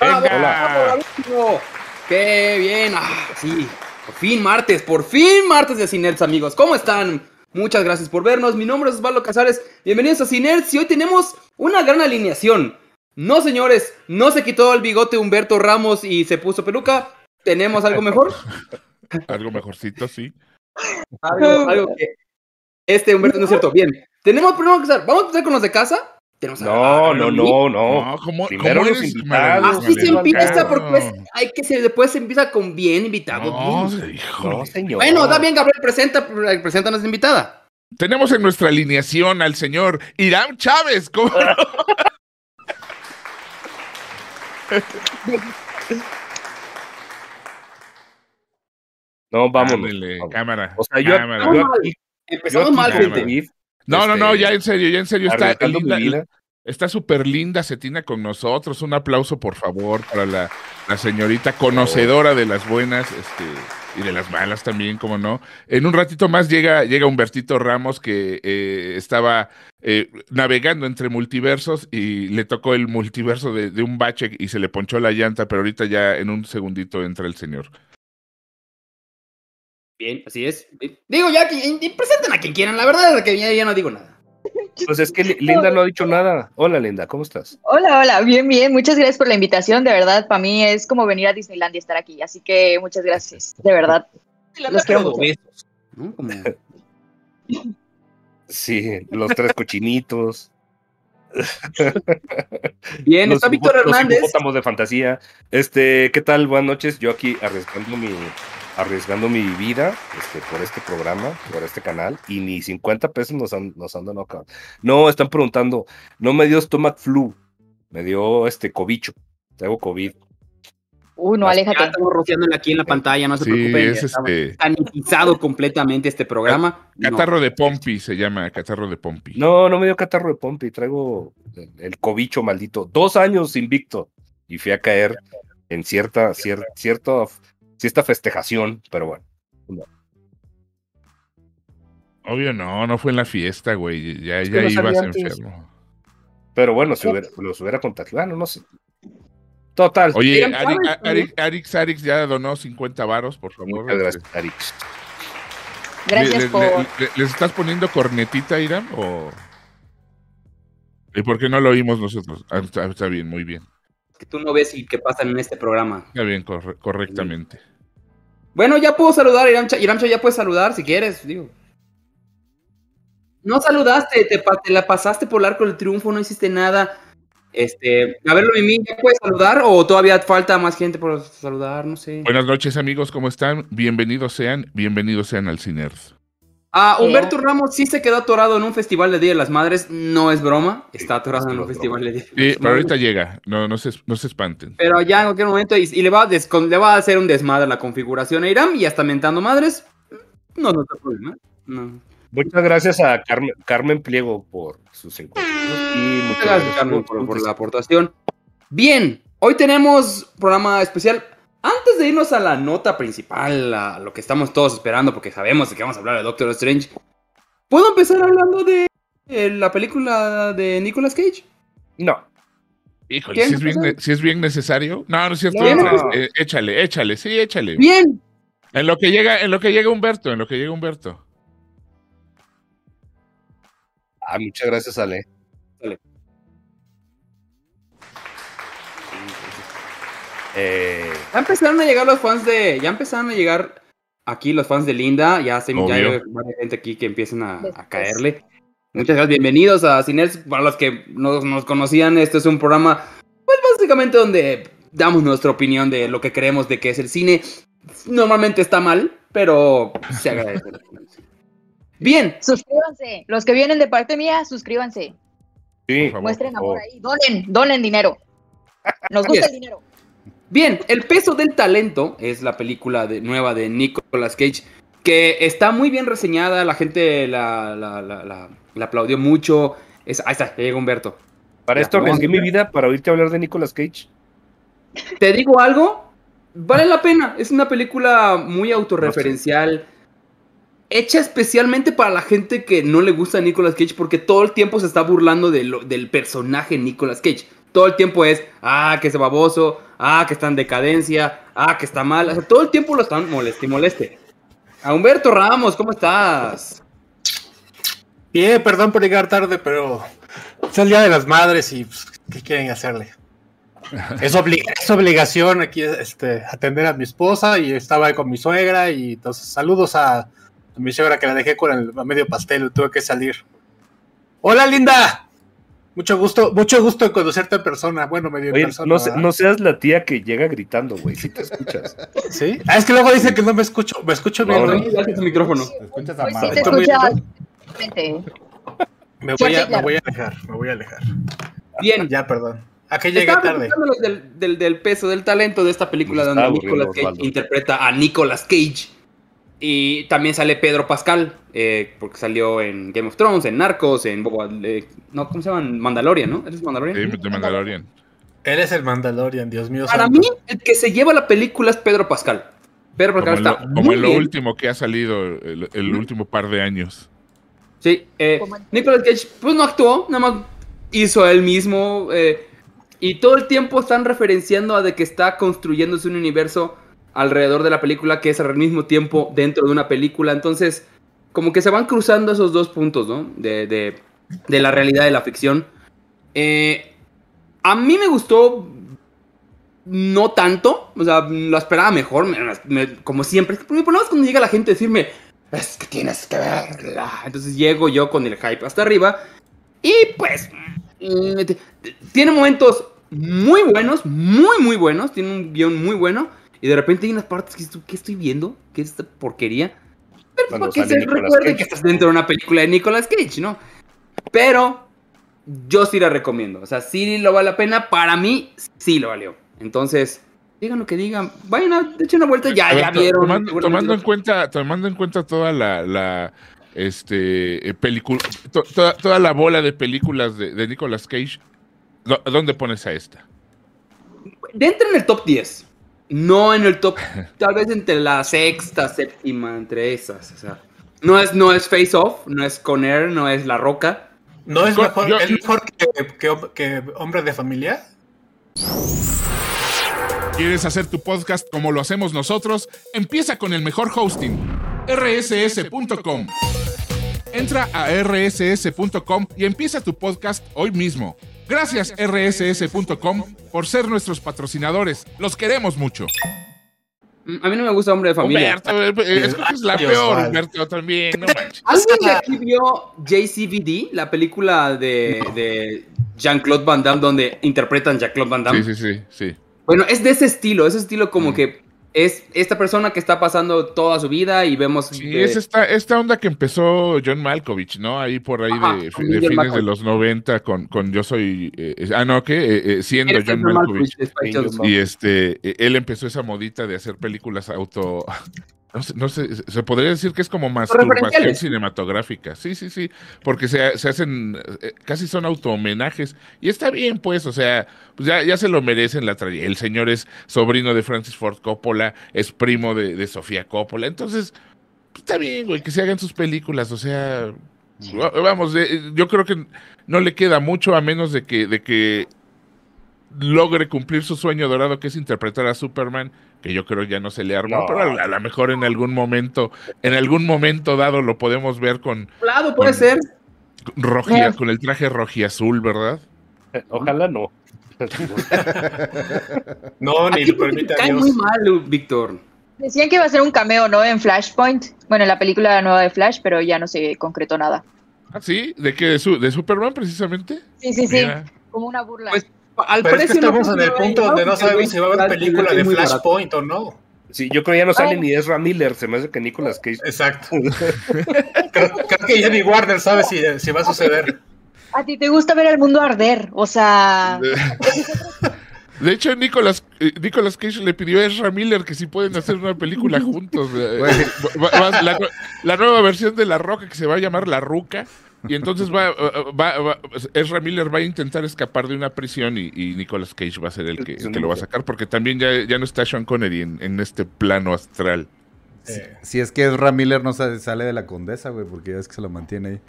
Venga. ¡Qué bien! Ah, sí, por fin martes, por fin martes de Cinerts, amigos. ¿Cómo están? Muchas gracias por vernos. Mi nombre es Osvaldo Casares. Bienvenidos a Cinerts y hoy tenemos una gran alineación. No, señores, no se quitó el bigote Humberto Ramos y se puso peluca. ¿Tenemos algo mejor? algo mejorcito, sí. Algo, algo que... Este Humberto no es cierto. Bien, tenemos primero que empezar. ¿Vamos a empezar con los de casa? No, no, no, no, ¿cómo, Primero cómo los invitados. Así se empieza porque pues, hay que se, después se empieza con bien invitado. No, bien. No, señor. Bueno, da bien, Gabriel, presenta, presenta a nuestra invitada. Tenemos en nuestra alineación al señor Irán Chávez. ¿Cómo no? No, vámonos. Vámonos. cámara. O sea, yo, cámara. yo Vamos aquí, Empezamos yo mal, gente. No, no, este, no, ya en serio, ya en serio. Está linda, está súper linda Cetina con nosotros. Un aplauso, por favor, para la, la señorita conocedora de las buenas este, y de las malas también, como no. En un ratito más llega, llega Humbertito Ramos, que eh, estaba eh, navegando entre multiversos y le tocó el multiverso de, de un bache y se le ponchó la llanta, pero ahorita ya en un segundito entra el señor. Bien, así es. Digo, ya que y- presenten a quien quieran. La verdad es que ya, ya no digo nada. Pues es que Li- Linda no ha dicho nada. Hola, Linda, ¿cómo estás? Hola, hola, bien, bien. Muchas gracias por la invitación. De verdad, para mí es como venir a Disneyland y estar aquí. Así que muchas gracias. De verdad. Los quiero mucho. Besos, ¿no? Como- Sí, los tres cochinitos. Bien, los está Víctor los Hernández. hipopótamos de fantasía. Este, ¿qué tal? Buenas noches. Yo aquí arriesgando mi arriesgando mi vida este, por este programa, por este canal, y ni 50 pesos nos han, nos han dado acá. No, están preguntando, no me dio stomach flu, me dio este cobicho, tengo COVID. Uy, no, Ya aléjate. estamos rociándole aquí en la pantalla, no se Sí, preocupen. es ya está este sanitizado completamente este programa. No. catarro de Pompi, se llama catarro de Pompi. No, no me dio catarro de pompi, traigo el, el cobicho maldito. Dos años invicto y fui a caer en cierta, cier- cierta, cierta festejación, pero bueno. Obvio no, no fue en la fiesta, güey. Ya, Es que ya no ibas enfermo. Pero bueno, si hubiera, los hubiera contagiado, bueno, no sé. Total. Oye, Arix Arix ya donó 50 varos, por favor. Muchas gracias, Arix. Gracias ¿Le- por. le- le- ¿Les estás poniendo cornetita, Irán? ¿O... ¿Y por qué no lo oímos nosotros? Ah, está, está bien, muy bien. Que tú no ves y qué pasa en este programa. Está bien, corre- correctamente. Bueno, ya puedo saludar, Iramcha. Iramcha, ya puedes saludar si quieres, digo. No saludaste, te, la pasaste por el arco del triunfo, no hiciste nada. Este, a ver, Mimi, ¿ya puedes saludar o todavía falta más gente por saludar? No sé. Buenas noches, amigos, ¿cómo están? Bienvenidos sean, bienvenidos sean al Ciners. Ah, Humberto Ramos sí se quedó atorado en un festival de Día de las Madres, no es broma, está atorado Sí, en un es festival de Día de Sí, las pero ahorita llega, no, no, se, no se espanten. Pero ya en cualquier momento, y, y le, va a des- con- le va a hacer un desmadre a la configuración a Iram y hasta mentando madres, no, no hay problema. No. Muchas gracias a Carmen, Carmen Pliego por sus 50 y muchas Muchas gracias, Carmen, por, por la aportación. Bien, hoy tenemos programa especial. Antes de irnos a la nota principal, a lo que estamos todos esperando, porque sabemos de que vamos a hablar de Doctor Strange, ¿puedo empezar hablando de eh, la película de Nicolas Cage? No, Híjole, si es, bien, ne- si es bien necesario. No, no es cierto. No. eh, échale, échale, sí, échale. Bien, En lo que llega, en lo que llega Humberto, en lo que llega Humberto. ah, muchas gracias, Ale. Dale. Eh, ya empezaron a llegar los fans de. Ya empezaron a llegar aquí los fans de Linda. Ya, se, ya hay gente aquí que empiezan a, caerle. Muchas gracias, bienvenidos a Ciners. Para los que no nos conocían, este es un programa, pues básicamente donde damos nuestra opinión de lo que creemos de que es el cine. Normalmente está mal, pero se agradece. Bien, Suscríbanse. Los que vienen de parte mía, suscríbanse. sí. Muestren por amor ahí. Donen, donen dinero. Nos gusta el dinero. Bien, El peso del talento es la película de- nueva de Nicolas Cage, que está muy bien reseñada, la gente la, la- la- la- la aplaudió mucho. Es, ahí está, ya llega Humberto. Para Ya, esto arriesgué mi vida para oírte hablar de Nicolas Cage. ¿Te digo algo? Vale la pena, es una película muy autorreferencial, hecha especialmente para la gente que no le gusta a Nicolas Cage, porque todo el tiempo se está burlando de lo- del personaje Nicolas Cage. Todo el tiempo es, ah, que es baboso, ah, que está en decadencia, ah, que está mal. O sea, todo el tiempo lo están moleste y moleste. A Humberto Ramos, ¿cómo estás? Bien, perdón por llegar tarde, pero es el Día de las Madres y pues, ¿qué quieren hacerle? Es, obli- es obligación aquí este, atender a mi esposa y estaba ahí con mi suegra y entonces saludos a, mi suegra que la dejé con el medio pastel, tuve que salir. Hola Linda, mucho gusto, mucho gusto en conocerte en persona, bueno medio en Oye, persona. no, no seas la tía que llega gritando, güey. Si te escuchas. ¿Sí? Ah, es que luego dicen que no me escucho, me escucho bien. No, ¿no? no. Dale tu micrófono. Te escuchas a Hoy sí te escuchas. bien. Me voy, a, me voy a alejar, me voy a alejar. Bien. Ya, perdón. ¿A qué llegué tarde? del, del, del peso del talento de esta película donde Nicolas Cage Osvaldo. interpreta a Nicolas Cage. Y también sale Pedro Pascal, eh, porque salió en Game of Thrones, en Narcos, en Boba, eh, no, ¿cómo se llama? Mandalorian, ¿no? ¿Eres Mandalorian? Sí, de Mandalorian. Él es el Mandalorian, Dios mío. Para santo. mí, el que se lleva la película es Pedro Pascal. Pedro Como, Pascal lo, está como muy en lo bien. último que ha salido el, el último par de años. Sí, eh, Como Nicolas Cage, pues no actuó, nada más hizo él mismo. eh, y todo el tiempo están referenciando a de que está construyéndose un universo alrededor de la película que es al mismo tiempo dentro de una película. Entonces, como que se van cruzando esos dos puntos, ¿no? De, de- de la realidad y la ficción. Eh, a mí me gustó no tanto, o sea, lo esperaba mejor, me- me- como siempre. Mi problema es cuando llega la gente a decirme, es que tienes que verla. Entonces llego yo con el hype hasta arriba y pues mm, tiene momentos muy buenos, muy, muy buenos, tiene un guion muy bueno y de repente hay unas partes que tú, ¿qué estoy viendo? ¿Qué es esta porquería? Pero Cuando para que sale se Nicolas recuerde Cage. que estás dentro de una película de Nicolas Cage, ¿no? Pero yo sí la recomiendo. O sea, sí lo vale la pena. Para mí, sí lo valió. Entonces, digan lo que digan. Vayan a echen una vuelta. Ya, ver, ya vieron. Tomando, en cuenta, tomando en cuenta toda la, la este película, toda, toda la bola de películas de, de Nicolas Cage, ¿dó- ¿dónde pones a esta? Entra en el top 10. No en el top. Tal vez entre la sexta, séptima, entre esas. O sea, no es, no es Face Off, no es Con Air, no es La Roca. ¿No es mejor, yo- es mejor que, que hom- que hombre de familia? ¿Quieres hacer tu podcast como lo hacemos nosotros? Empieza con el mejor hosting, rss.com. Entra a rss.com y empieza tu podcast hoy mismo. Gracias rss.com por ser nuestros patrocinadores. Los queremos mucho. Mm, A mí no me gusta Hombre de Familia. Humberto, eh, es, es la Dios, peor. Humberto, también. No manches. ¿Alguien de aquí vio JCVD, la película de, de Jean-Claude Van Damme, donde interpretan Jean-Claude Van Damme? Sí, sí, sí, sí. Bueno, es de ese estilo, ese estilo Mm. como que es esta persona que está pasando toda su vida y vemos... Sí, es esta, esta onda que empezó John Malkovich, ¿no? Ahí por ahí Ajá, de, de fines de los 90 con, con Yo Soy... eh, eh, ah, no, ¿qué? Eh, eh, siendo John John Malkovich. Y este, eh, él empezó esa modita de hacer películas auto... No sé, no sé, se podría decir que es como masturbación cinematográfica. Sí, sí, sí, porque se, se hacen, eh, casi son auto-homenajes. Y está bien, pues, o sea, pues ya, ya se lo merecen la trayectoria. El señor es sobrino de Francis Ford Coppola, es primo de, de Sofía Coppola. Entonces, pues, está bien, güey, que se hagan sus películas. O sea, va- vamos, eh, yo creo que no le queda mucho a menos de que, de que logre cumplir su sueño dorado, que es interpretar a Superman, que yo creo ya no se le armó, No. pero a, a lo mejor en algún momento, en algún momento dado lo podemos ver con, Lado puede Con- ser. con Eh. el traje rojiazul, ¿verdad? Ojalá no. No, ni Aquí lo permite a cae Dios. muy mal, Víctor. Decían que iba a ser un cameo, ¿no? En Flashpoint. Bueno, en la película nueva de Flash, pero ya no se concretó nada. ¿Ah, ¿Sí? ¿De qué? ¿De, su, de Superman precisamente? Sí, sí, sí. Como una burla. Pues, Al Pero es que precio no estamos en el punto donde no sabemos si va a haber película de. Flashpoint o no. Sí, yo creo que ya no sale Ay. ni Ezra Miller, se me hace que Nicolas Cage. Exacto. creo, creo que Jenny Warner sabe si, si va a suceder. A ti te gusta ver el mundo arder. O sea, De hecho, Nicolas, eh, Nicolas Cage le pidió a Ezra Miller que si pueden hacer una película juntos. eh, Güey. va- va- la, la nueva versión de La Roca que se va a llamar La Ruca. Y entonces va, va- va- Ezra Miller va a intentar escapar de una prisión y, y Nicolas Cage va a ser el que, el que lo va a sacar porque también ya, ya no está Sean Connery en, en este plano astral. Eh, Si es que Ezra Miller no sa- sale de la condesa, güey, porque ya es que se lo mantiene ahí.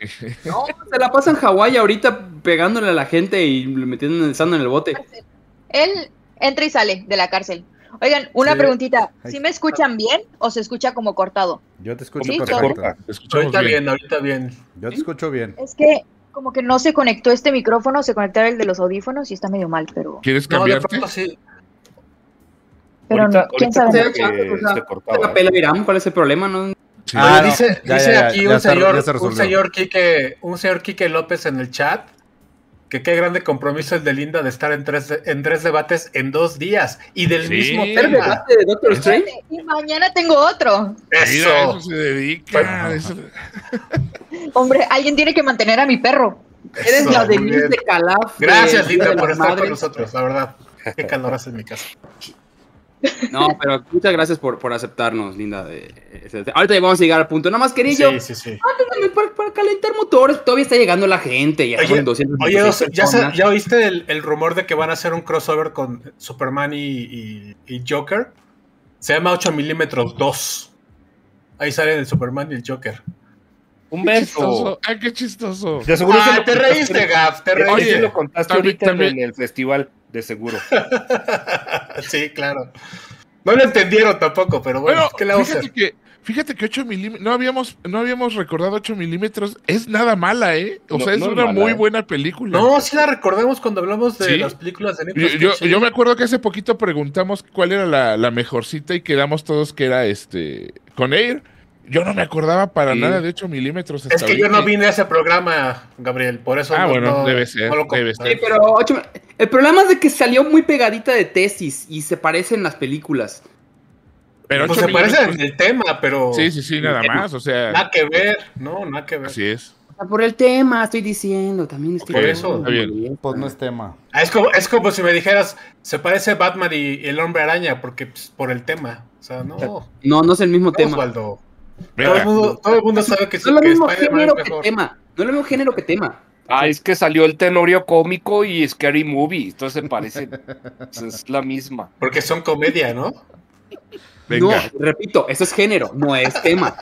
No, se la pasa en Hawái ahorita pegándole a la gente y metiendo estando en el bote. Él entra y sale de la cárcel. Oigan, una Sí. preguntita. ¿Sí me escuchan bien o se escucha como cortado? Yo te escucho Sí, perfecto. Ahorita bien. bien, ahorita bien. Yo te escucho bien. Es que como que no se conectó este micrófono, se conectó el de los audífonos y está medio mal, pero, ¿Quieres No, de cambiarte? pronto sí. pero Ahorita- quién sabe. ¿eh? ¿cuál es el problema? No? Sí. Ah, Oye, no, dice, ya, dice ya, aquí ya un señor, se un señor Quique, un señor Quique López en el chat, que qué grande compromiso el de Linda de estar en tres, en tres debates en dos días y del Sí. mismo ¿El tema. debate de Doctor Strange? Y mañana tengo otro. Mira, Eso. eso se dedica. eso- Hombre, alguien tiene que mantener a mi perro. Eres Eso, la Denise bien. de Calaf. de Gracias, Linda, de por estar con nosotros, la verdad. Qué calor hace en mi casa. No, pero muchas gracias por, por aceptarnos, Linda. de- de- ahorita ya vamos a llegar al punto. Nada más quería yo, Sí, sí, sí. Ándale, para, para calentar motores, todavía está llegando la gente. Ya Oye, son 200 Oye, o sea, ¿ya, se- personas. ya oíste el, el rumor de que van a hacer un crossover con Superman y, y- y Joker? Se llama 8 milímetros 2. Ahí salen el Superman y el Joker. Un Qué beso. chistoso. Ay, qué chistoso. Seguro se Ah, te reíste, Gaf, te Oye, reíste. lo contaste también- ahorita también- en el festival, de seguro. sí, claro. No lo entendieron tampoco, pero bueno, Bueno, ¿qué le vamos a fíjate hacer? que, fíjate que 8 milímetros, no habíamos, no habíamos recordado 8 milímetros, es nada mala, ¿eh? O No, sea, es no una mala, muy ¿eh? buena película. No, sí la recordamos cuando hablamos de ¿Sí? las películas de Yo, Nicolas yo, me acuerdo que hace poquito preguntamos cuál era la, la mejorcita y quedamos todos que era este con Air. Yo no me acordaba para Sí. nada de 8 milímetros. Es que yo no vine a ese programa, Gabriel, por eso Ah, no, bueno, no- debe ser, no lo debe comenté. Sí, pero ocho- el problema es de que salió muy pegadita de tesis y se parecen las películas. Pero Pues 8 se parece milímetros- en el tema, pero Sí, sí, sí, nada más. O sea, nada que ver, no, nada que ver. así es. Por el tema, estoy diciendo, también estoy Por eso. Está bien. Pues no es tema. Ah, es, como, es como si me dijeras, se parece Batman y, y el hombre araña, porque pues, por el tema. O sea, no, no No, no es el mismo tema. Osvaldo. Todo el, mundo, todo el mundo sabe que, No es lo que mismo género que tema. No es lo mismo género que tema. Ah, es que salió el tenorio cómico y Scary Movie. Entonces se parecen. es la misma. Porque son comedia, ¿no? Venga. No, repito, eso es género, no es tema.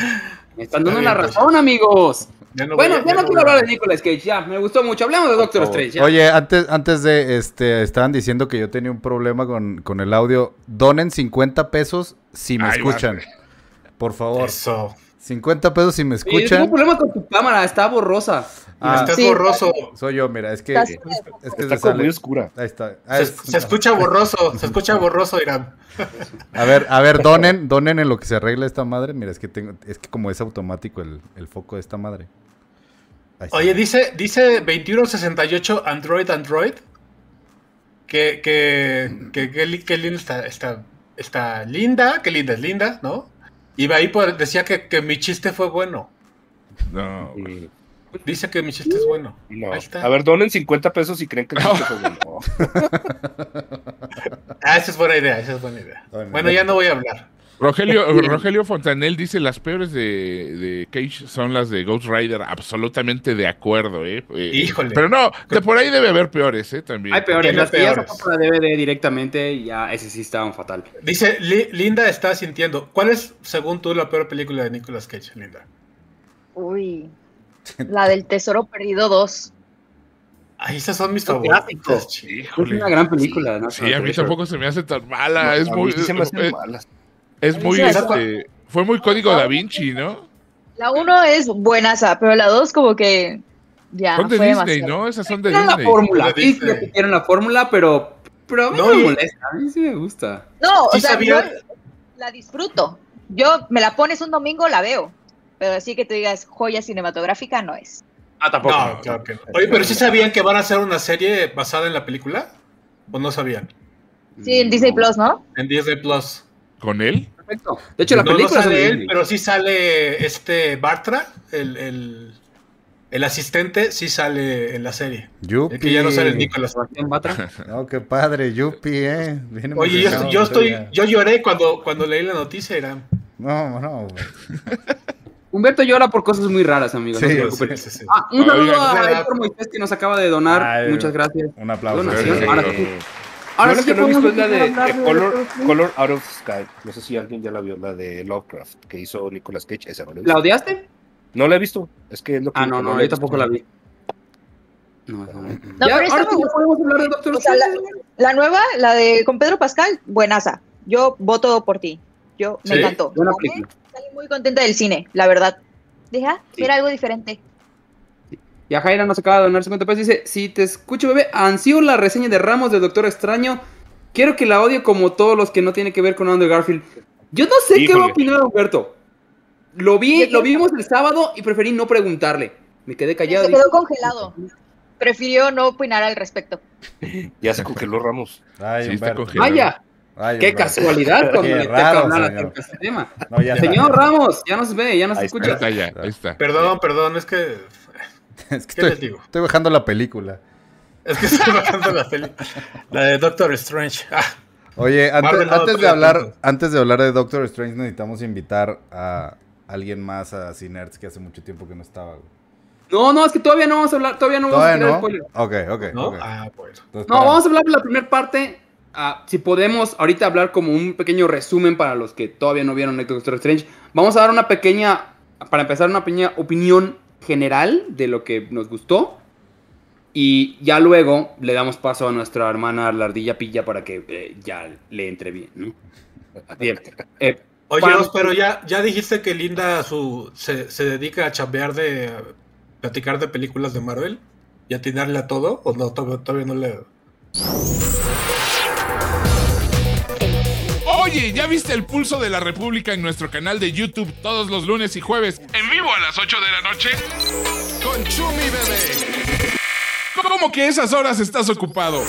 Me están dando la pues. razón, amigos. Ya no bueno, a- ya no quiero hablar de Nicolas Cage, ya, me gustó mucho. Hablemos de Doctor Strange. ya. Oye, antes, antes de, este, estaban diciendo que yo tenía un problema con, con el audio. Donen 50 pesos si me Ay, escuchan. madre. Por favor. Eso. 50 pesos si me Sí, tengo un escuchan. problema con tu cámara, está borrosa. Ah, Estás Sí. borroso. soy yo, mira, es que, Estás- es que Está se como muy oscura. Ahí está. Ah, Se, es- se escucha borroso, se escucha borroso, Irán. A ver, a ver, donen, donen en lo que se arregla esta madre. Mira, es que tengo, es que como es automático el, el foco de esta madre. Oye, dice, dice 2168 Android Android que, que, que, que linda está, está, está linda, que linda es linda, ¿no? Y ahí por- decía que, que mi chiste fue bueno. No. Mm, Dice que mi chiste es bueno. No. Ahí está. A ver, donen 50 pesos si creen que chiste fue bueno. Ah, esa es buena idea, esa es buena idea. Bueno, Bueno, ya no voy a hablar. Rogelio, Rogelio Fontanel dice las peores de, de Cage son las de Ghost Rider, absolutamente de acuerdo, ¿eh? Eh, Híjole. Pero no, de por ahí debe haber peores, ¿eh? También. Hay peores, las que ya peores. para DVD directamente, ya ese sí estaban fatal. Dice, Li- Linda está sintiendo. ¿Cuál es, según tú, la peor película de Nicolas Cage, Linda? Uy. La del Tesoro Perdido 2. Ay, esas son mis favoritas. Es una gran película, ¿no? Sí, a mí tampoco se me hace tan mala. es A muy. mí sí se me hacen es, malas. Es muy. este, fue muy código da Vinci, ¿no? La 1 es buenaza, pero la 2 como que ya Son de fue Disney, demasiado. ¿no? Esas son de Era la Disney. fórmula, De sí, Disney. repitieron la fórmula, pero, pero a mí no, No, me molesta, a mí sí me gusta. No, o Sí sea, sabía- yo la disfruto. Yo me la pones un domingo, la veo. Pero así que tú digas joya cinematográfica no es. Ah, tampoco. No, claro que no. Oye, pero ¿sí sabían que van a hacer una serie basada en la película? ¿O no sabían? Sí, en Disney Plus, ¿no? En Disney Plus. ¿Con él? Perfecto. De hecho, la no, no película es de sale él, pero sí sale este Bartra, el, el, el asistente, sí sale en la serie. Yupi. El que ya no sale el Nicolas. Sebastián Batra. No, qué padre, Yupi, eh. Bien Oye, yo, estoy, yo lloré cuando, cuando leí la noticia, Irán. No, no, güey. Humberto llora por cosas muy raras, amigos. no Sí, se sí, preocupen. Sí, sí, sí. Ah, un saludo a. Héctor Moisés que nos acaba de donar. Ay, Muchas gracias. Un aplauso. Donación. Sí, Ahora. Yo sí que no he visto es la de, hablar Color, Out of Sky. No sé si alguien ya la vio, la de Lovecraft, que hizo Nicolas Cage. Esa no la he ¿La visto. odiaste? No la he visto. Es que es lo que Ah, no, no, he yo tampoco la vi. No, no, no. No, Ya, pero está ahora sí podemos hablar de Doctor O sea, la, nueva, la de con Pedro Pascal, buenaza. Yo voto por ti. Yo me Sí, encantó. Buena Salí- muy contenta del cine, la verdad. Dije, ah, Sí. era algo diferente. Y a Jaira nos acaba de donar 50 pesos. Dice: Si te escucho, bebé, ansío la reseña de Ramos de Doctor Extraño. Quiero que la odie como todos los que no tienen que ver con Andrew Garfield. Yo no sé qué va a opinar Humberto. Lo vi, lo vimos el sábado y preferí no preguntarle. Me quedé callado. Se dije, quedó congelado. Prefirió no opinar al respecto. Ya se congeló Ramos. Ay, Sí, está. Vaya, Ay, qué Humberto. casualidad cuando le toca hablar señor. acerca de este tema. No, ya está. Señor Ramos, ya nos ve, ya nos Ahí Ahí escucha. está ya, ahí está. Perdón, perdón, es que. Es que ¿Qué les estoy, digo? estoy bajando la película. Es que estoy bajando la peli. La de Doctor Strange. Ah, Oye, antes, de hablar, antes de hablar de Doctor Strange, necesitamos invitar a alguien más a Cinerts que hace mucho tiempo que no estaba. güey. No, no, es que todavía no vamos a hablar, todavía no vamos a ¿Todavía tirar no? spoiler. Ok, ok. ¿no? Ah, bueno. Entonces, No, espera. vamos a hablar de la primera parte. ah, si podemos, ahorita hablar como un pequeño resumen para los que todavía no vieron Doctor Strange. Vamos a dar una pequeña, para empezar, una pequeña opinión general de lo que nos gustó. Y ya luego le damos paso a nuestra hermana la ardilla pilla para que eh, ya le entre bien, ¿no? Bien. Eh, Oye, Para- pero ya, ya dijiste que Linda su, se, se dedica a chambear de a platicar de películas de Marvel y atinarle a todo, o no, todavía, todavía no le. ¿Ya viste el pulso de la República en nuestro canal de YouTube todos los lunes y jueves en vivo a las 8 de la noche? Con Chumi Bebé. ¿Cómo que esas horas estás ocupado?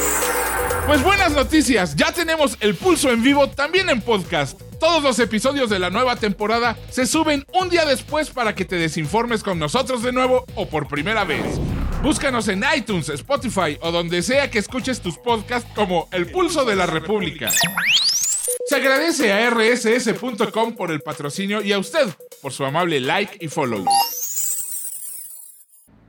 Pues buenas noticias, ya tenemos el pulso en vivo también en podcast. Todos los episodios de la nueva temporada se suben un día después para que te desinformes con nosotros de nuevo o por primera vez. Búscanos en iTunes, Spotify o donde sea que escuches tus podcasts como El Pulso de la República. Se agradece a rss.com por el patrocinio y a usted por su amable like y follow.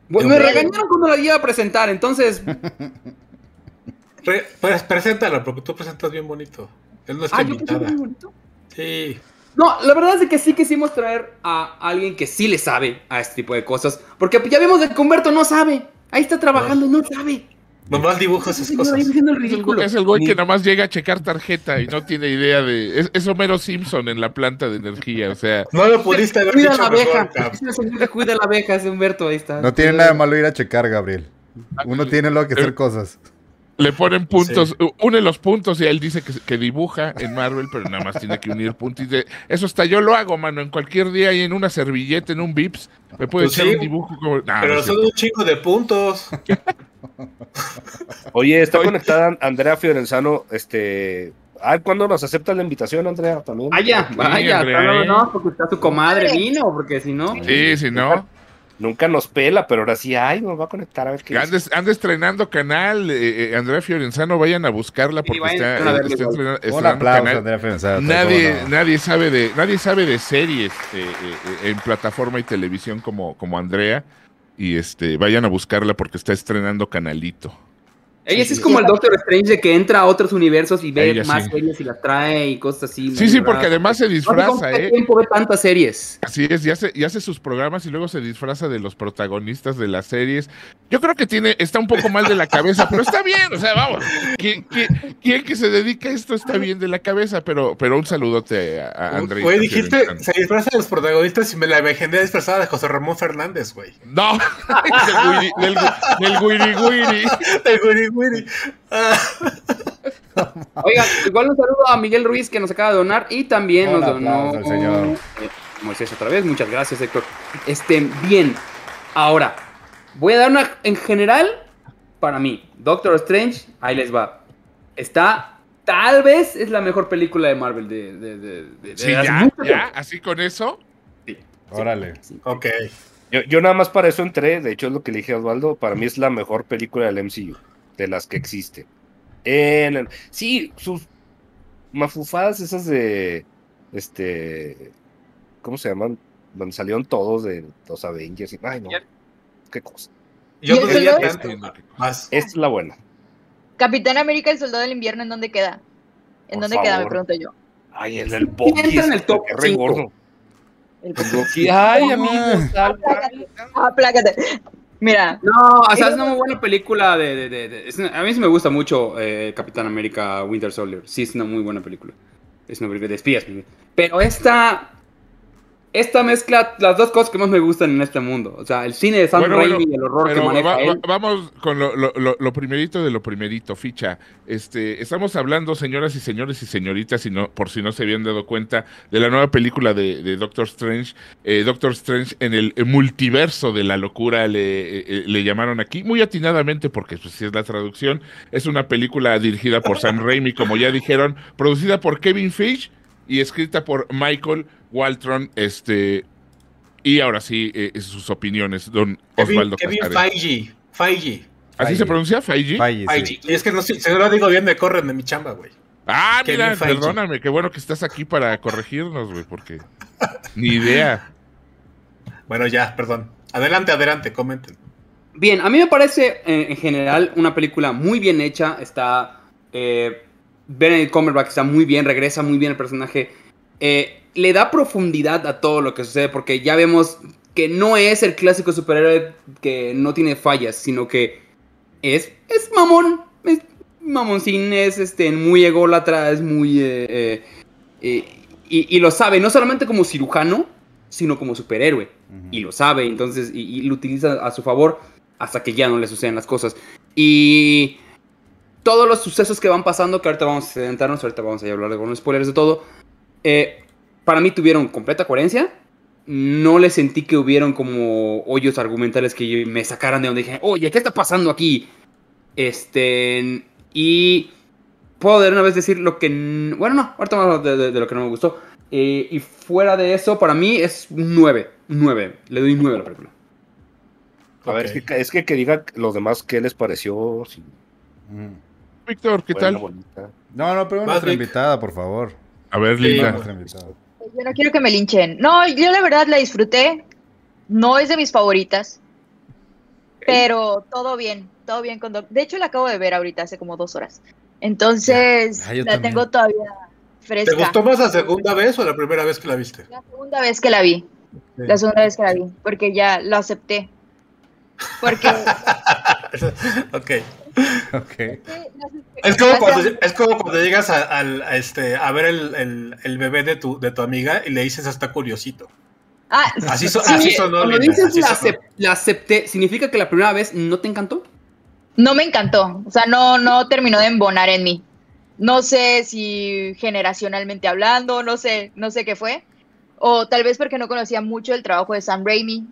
bueno, me regañaron cuando la iba a presentar, entonces. Re- pues, preséntala, porque tú presentas bien bonito. Es nuestra Ah, yo invitada. muy bonito. Sí. No, la verdad es que sí quisimos traer a alguien que sí le sabe a este tipo de cosas. Porque ya vimos de que Humberto no sabe. Ahí está trabajando no sabe. Nomás dibujo esas cosas. Es el, ridículo. es el güey que nada más llega a checar tarjeta y no tiene idea de... Es, es Homero Simpson en la planta de energía, o sea... No lo pudiste haber Cuida dicho la mejor, abeja. Cuida la abeja, es Humberto, ahí está. No tiene nada de malo ir a checar, Gabriel. Uno tiene luego que hacer cosas. Le ponen puntos, une los puntos y él dice que, que dibuja en Marvel, pero nada más tiene que unir dice, eso hasta yo lo hago, mano, en cualquier día y en una servilleta, en un Vips, me puede Pues echar sí, un dibujo como... Nah, Pero son cierto. un chingo de puntos. Oye, está Oye. conectada Andrea Fiorenzano. Este. Ah, ¿cuándo nos acepta la invitación, Andrea? También. Vaya, vaya, hombre. no, no, porque está su comadre vino, porque si no. Sí, si no, Nunca nos pela, pero ahora sí, ay, nos va a conectar a ver qué. anda, anda estrenando canal, eh, eh, Andrea Fiorenzano, vayan a buscarla porque está, a estrenando, estrenando aplauso, canal. Andrea Fensada. Nadie, nadie sabe de, nadie sabe de series eh, eh, eh, en plataforma y televisión como, como Andrea. Y este, vayan a buscarla porque está estrenando canalito. Ella sí es como el Doctor Strange de que entra a otros universos y ve Ella más sí. series y las trae y cosas así. Sí, sí, porque además se No sé disfraza, ¿eh? tiempo ve tantas series. Así es, y hace, y hace sus programas y luego se disfraza de los protagonistas de las series. Yo creo que tiene, está un poco mal de la cabeza, pero está bien, o sea, vamos. Quien, quien- quien que se dedica a esto está bien de la cabeza, pero, pero un saludote a, a Andrea. Güey, dijiste, se disfraza de los protagonistas y me la imaginé disfrazada de José Ramón Fernández, güey. No, del guiri, del, gu- del guiri guiri. El Wiri Wiri. Ah, Oigan, igual un saludo a Miguel Ruiz que nos acaba de donar y también Un nos donó señor. Moisés otra vez. Muchas gracias, Héctor. Este, bien. Ahora, voy a dar una en general para mí. Doctor Strange, ahí les va. Está, tal vez es la mejor película de Marvel de, de, de, de- Sí, ya, ya, así con eso. Órale. ok. Yo, yo nada más para eso entré, de hecho es lo que le dije a Osvaldo, para mí es la mejor película del MCU, de las que existe. En el- sí, sus mafufadas esas de, este, ¿cómo se llaman? Donde salieron todos de los Avengers. y- Ay, no, qué cosa. Yo ¿Y no el diría soldado? tanto. Más. Esta es la buena. Capitán América, el soldado del invierno, ¿en dónde queda? ¿En Por dónde queda? Me pregunto yo. Ay, el del Bucky. entra en el este, top. El ay, amigos, tal, Aplácate. Aplácate. Mira, No, o sea, es una muy buena película de... de- de- de- es una- a mí sí me gusta mucho eh, Capitán América Winter Soldier. Sí, es una muy buena película. Es una película de espías. Pero esta... Esta mezcla las dos cosas que más me gustan en este mundo. O sea, el cine de Sam Bueno, Raimi bueno, y el horror que maneja va- él. vamos con lo, lo- lo- lo primerito de lo primerito, ficha. Este, estamos hablando, señoras y señores y señoritas, no, por si no se habían dado cuenta, de la nueva película de, de Doctor Strange. Eh, Doctor Strange en el eh, multiverso de la locura le, eh, le llamaron aquí, muy atinadamente, porque pues, si es la traducción. Es una película dirigida por Sam Raimi, como ya dijeron, producida por Kevin Feige y escrita por Michael Waltron, este. Y ahora sí, eh, sus opiniones, don Kevin, Osvaldo Kevin Casares. Feige. Feige. ¿Así Feige. se pronuncia? ¿Feige? Feige, sí. Feige. Es que no sé, si no lo digo bien, me corren de mi chamba, güey. Ah, Kevin mira, Feige. perdóname, qué bueno que estás aquí para corregirnos, güey, porque ni idea. Bueno, ya, perdón. Adelante, adelante, comenten. Bien, a mí me parece eh, en general una película muy bien hecha. Está. Eh, Benedict Cumberbatch está muy bien, regresa muy bien el personaje. Eh, le da profundidad a todo lo que sucede porque ya vemos que no es el clásico superhéroe que no tiene fallas, sino que es, es mamón. Es mamoncín, es este, muy ególatra, es muy. eh, eh, y, y lo sabe, no solamente como cirujano, sino como superhéroe y lo sabe, entonces, y, y lo utiliza a su favor hasta que ya no le suceden las cosas. Y todos los sucesos que van pasando, que ahorita vamos a sentarnos, ahorita vamos a hablar de algunos spoilers de todo, eh, para mí tuvieron completa coherencia. No le sentí que hubieron como hoyos argumentales que yo- me sacaran de donde dije, oye, ¿qué está pasando aquí? Este, y puedo de una vez decir lo que... Bueno, no, ahorita vamos a hablar de, de- de lo que no me gustó. Eh, y fuera de eso, para mí es un 9. Un 9. Le doy un 9 a la película. A ver, es que, es que, que diga los demás qué les pareció. Ujú. Víctor, ¿qué tal? bonita. No, no, pero nuestra Vic. invitada, por favor. A ver. Nuestra invitada. yo no quiero que me linchen. No, yo la verdad la disfruté. No es de mis favoritas. Pero todo bien, todo bien con Doc. De hecho, la acabo de ver ahorita hace como dos horas. Entonces, Ah, la también. tengo todavía ¿Te fresca. gustó más la segunda vez o la primera vez que la viste? La segunda vez que la vi. La segunda vez que la vi. Porque ya lo acepté. Porque. Ok. Es como, cuando, es como cuando llegas a, este, a ver el, el- el bebé de tu, de tu amiga y le dices hasta curiosito. Ah, Así, so- Sí, así sonó. cuando Linda, dices así la, sonó. la acepté, ¿significa que la primera vez no te encantó? no me encantó. O sea, no, no terminó de embonar en mí. No sé si generacionalmente hablando, no sé, no sé qué fue. O tal vez porque no conocía mucho el trabajo de Sam Raimi.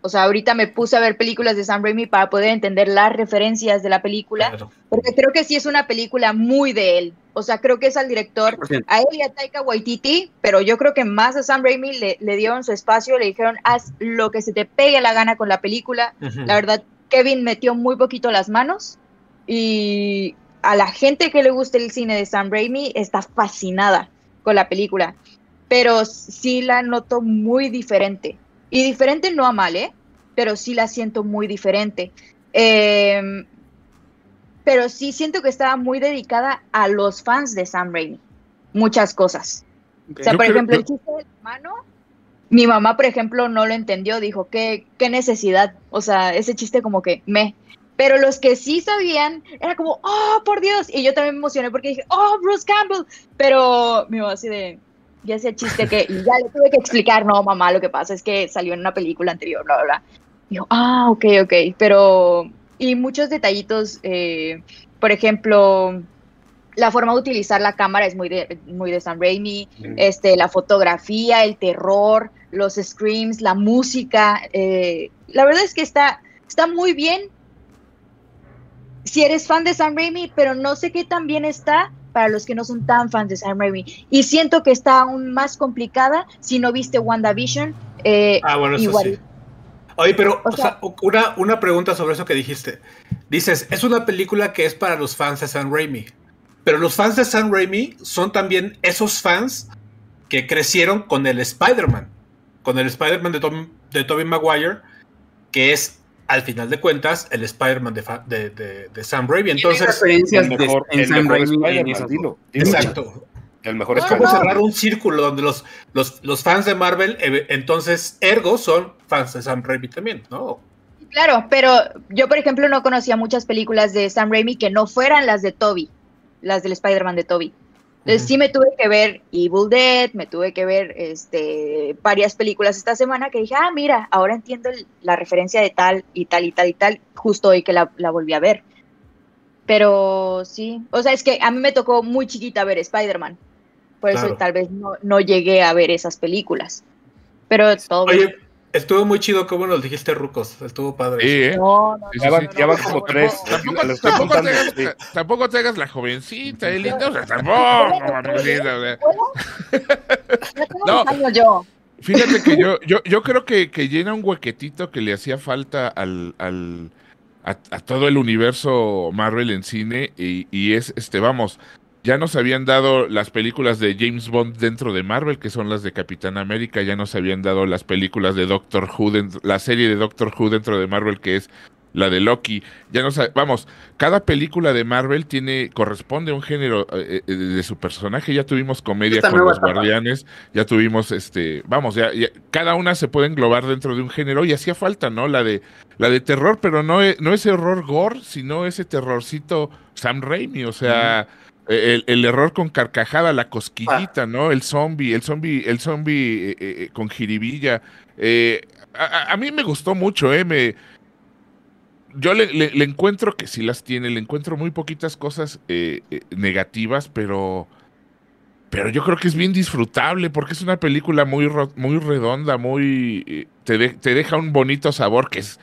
O sea, ahorita me puse a ver películas de Sam Raimi para poder entender las referencias de la película. Claro. Porque creo que sí es una película muy de él. O sea, creo que es al director, 100%. a él y a Taika Waititi, pero yo creo que más a Sam Raimi le, le dieron su espacio, le dijeron, haz lo que se te pegue la gana con la película. La verdad, Kevin metió muy poquito las manos y a la gente que le gusta el cine de Sam Raimi está fascinada con la película, pero sí la noto muy diferente. Y diferente no a mal, ¿eh? Pero sí la siento muy diferente. Em, pero sí siento que estaba muy dedicada a los fans de Sam Raimi. Muchas cosas. O sea, Yo por creo- ejemplo, yo- el chiste de la mano, mi mamá, por ejemplo, no lo entendió, dijo, ¿qué, qué necesidad? O sea, ese chiste como que me. Pero los que sí sabían, era como, oh, por Dios. Y yo también me emocioné porque dije, oh, Bruce Campbell. Pero mi mamá así de, ya ese chiste que, y ya le tuve que explicar, no, mamá, lo que pasa es que salió en una película anterior, bla, bla, bla. Y yo, ah, ok, ok. Pero, y muchos detallitos, eh, por ejemplo, la forma de utilizar la cámara es muy de, muy de Sam Raimi este, la fotografía, el terror, los screams, la música. eh, la verdad es que está, está muy bien si eres fan de Sam Raimi, pero no sé qué tan bien está para los que no son tan fans de Sam Raimi. Y siento que está aún más complicada si no viste WandaVision. Eh, Ah, bueno, eso sí. Oye, pero O o sea, una, una pregunta sobre eso que dijiste. Dices, es una película que es para los fans de Sam Raimi. Pero los fans de Sam Raimi son también esos fans que crecieron con el Spider-Man. Con el Spider-Man de, Tom, de Tobey Maguire, que es, al final de cuentas, el Spider-Man de, fa- de, de- de Sam Raimi. Entonces, referencias El mejor, en el Sam mejor Raimi en dilo, dilo. exacto. El mejor Es No, como cerrar un círculo donde los, los, los fans de Marvel, eh, entonces, ergo, son fans de Sam Raimi también, ¿no? Claro, pero yo, por ejemplo, no conocía muchas películas de Sam Raimi que no fueran las de Toby, las del Spider-Man de Toby. Entonces sí me tuve que ver Evil Dead, me tuve que ver este, varias películas esta semana que dije, ah, mira, ahora entiendo el- la referencia de tal y tal y tal y tal, justo hoy que la, la volví a ver. Pero sí, o sea, es que a mí me tocó muy chiquita ver Spider-Man, por eso tal vez no, no llegué a ver esas películas. Pero todo bien. Estuvo muy chido como nos dijiste, Rucos. Estuvo padre. Sí, ¿eh? No, no, Sí, no, Ya sí, van, sí. ya van no, como no, tres. Tampoco, tampoco te contando, hagas, sí. tampoco te hagas la jovencita, eh, linda. O sea, tampoco, mamacita, o sea. Ya tengo No. años yo. Fíjate que yo, yo, yo creo que, que llena un huequetito que le hacía falta al, al a, a todo el universo Marvel en cine y, y es, este, vamos, ya nos habían dado las películas de James Bond dentro de Marvel, que son las de Capitán América, ya nos habían dado las películas de Doctor Who, dentro- la serie de Doctor Who dentro de Marvel, que es la de Loki, ya nos, vamos, cada película de Marvel tiene, corresponde a un género eh, eh, de su personaje, ya tuvimos comedia Esta con los guardianes, ya tuvimos este, vamos, ya, ya- cada una se puede englobar dentro de un género y hacía falta, ¿no? La de la de terror, pero no, no ese horror gore, sino ese terrorcito Sam Raimi, o sea, el, el error con carcajada, la cosquillita, ¿no? El zombie, el zombie, el zombie eh, eh, con jiribilla. Eh, a, mí me gustó mucho, ¿eh? Me, yo le, le- le encuentro que sí las tiene, le encuentro muy poquitas cosas eh, eh, negativas, pero pero yo creo que es bien disfrutable porque es una película muy muy redonda, muy eh, te, de- te deja un bonito sabor que es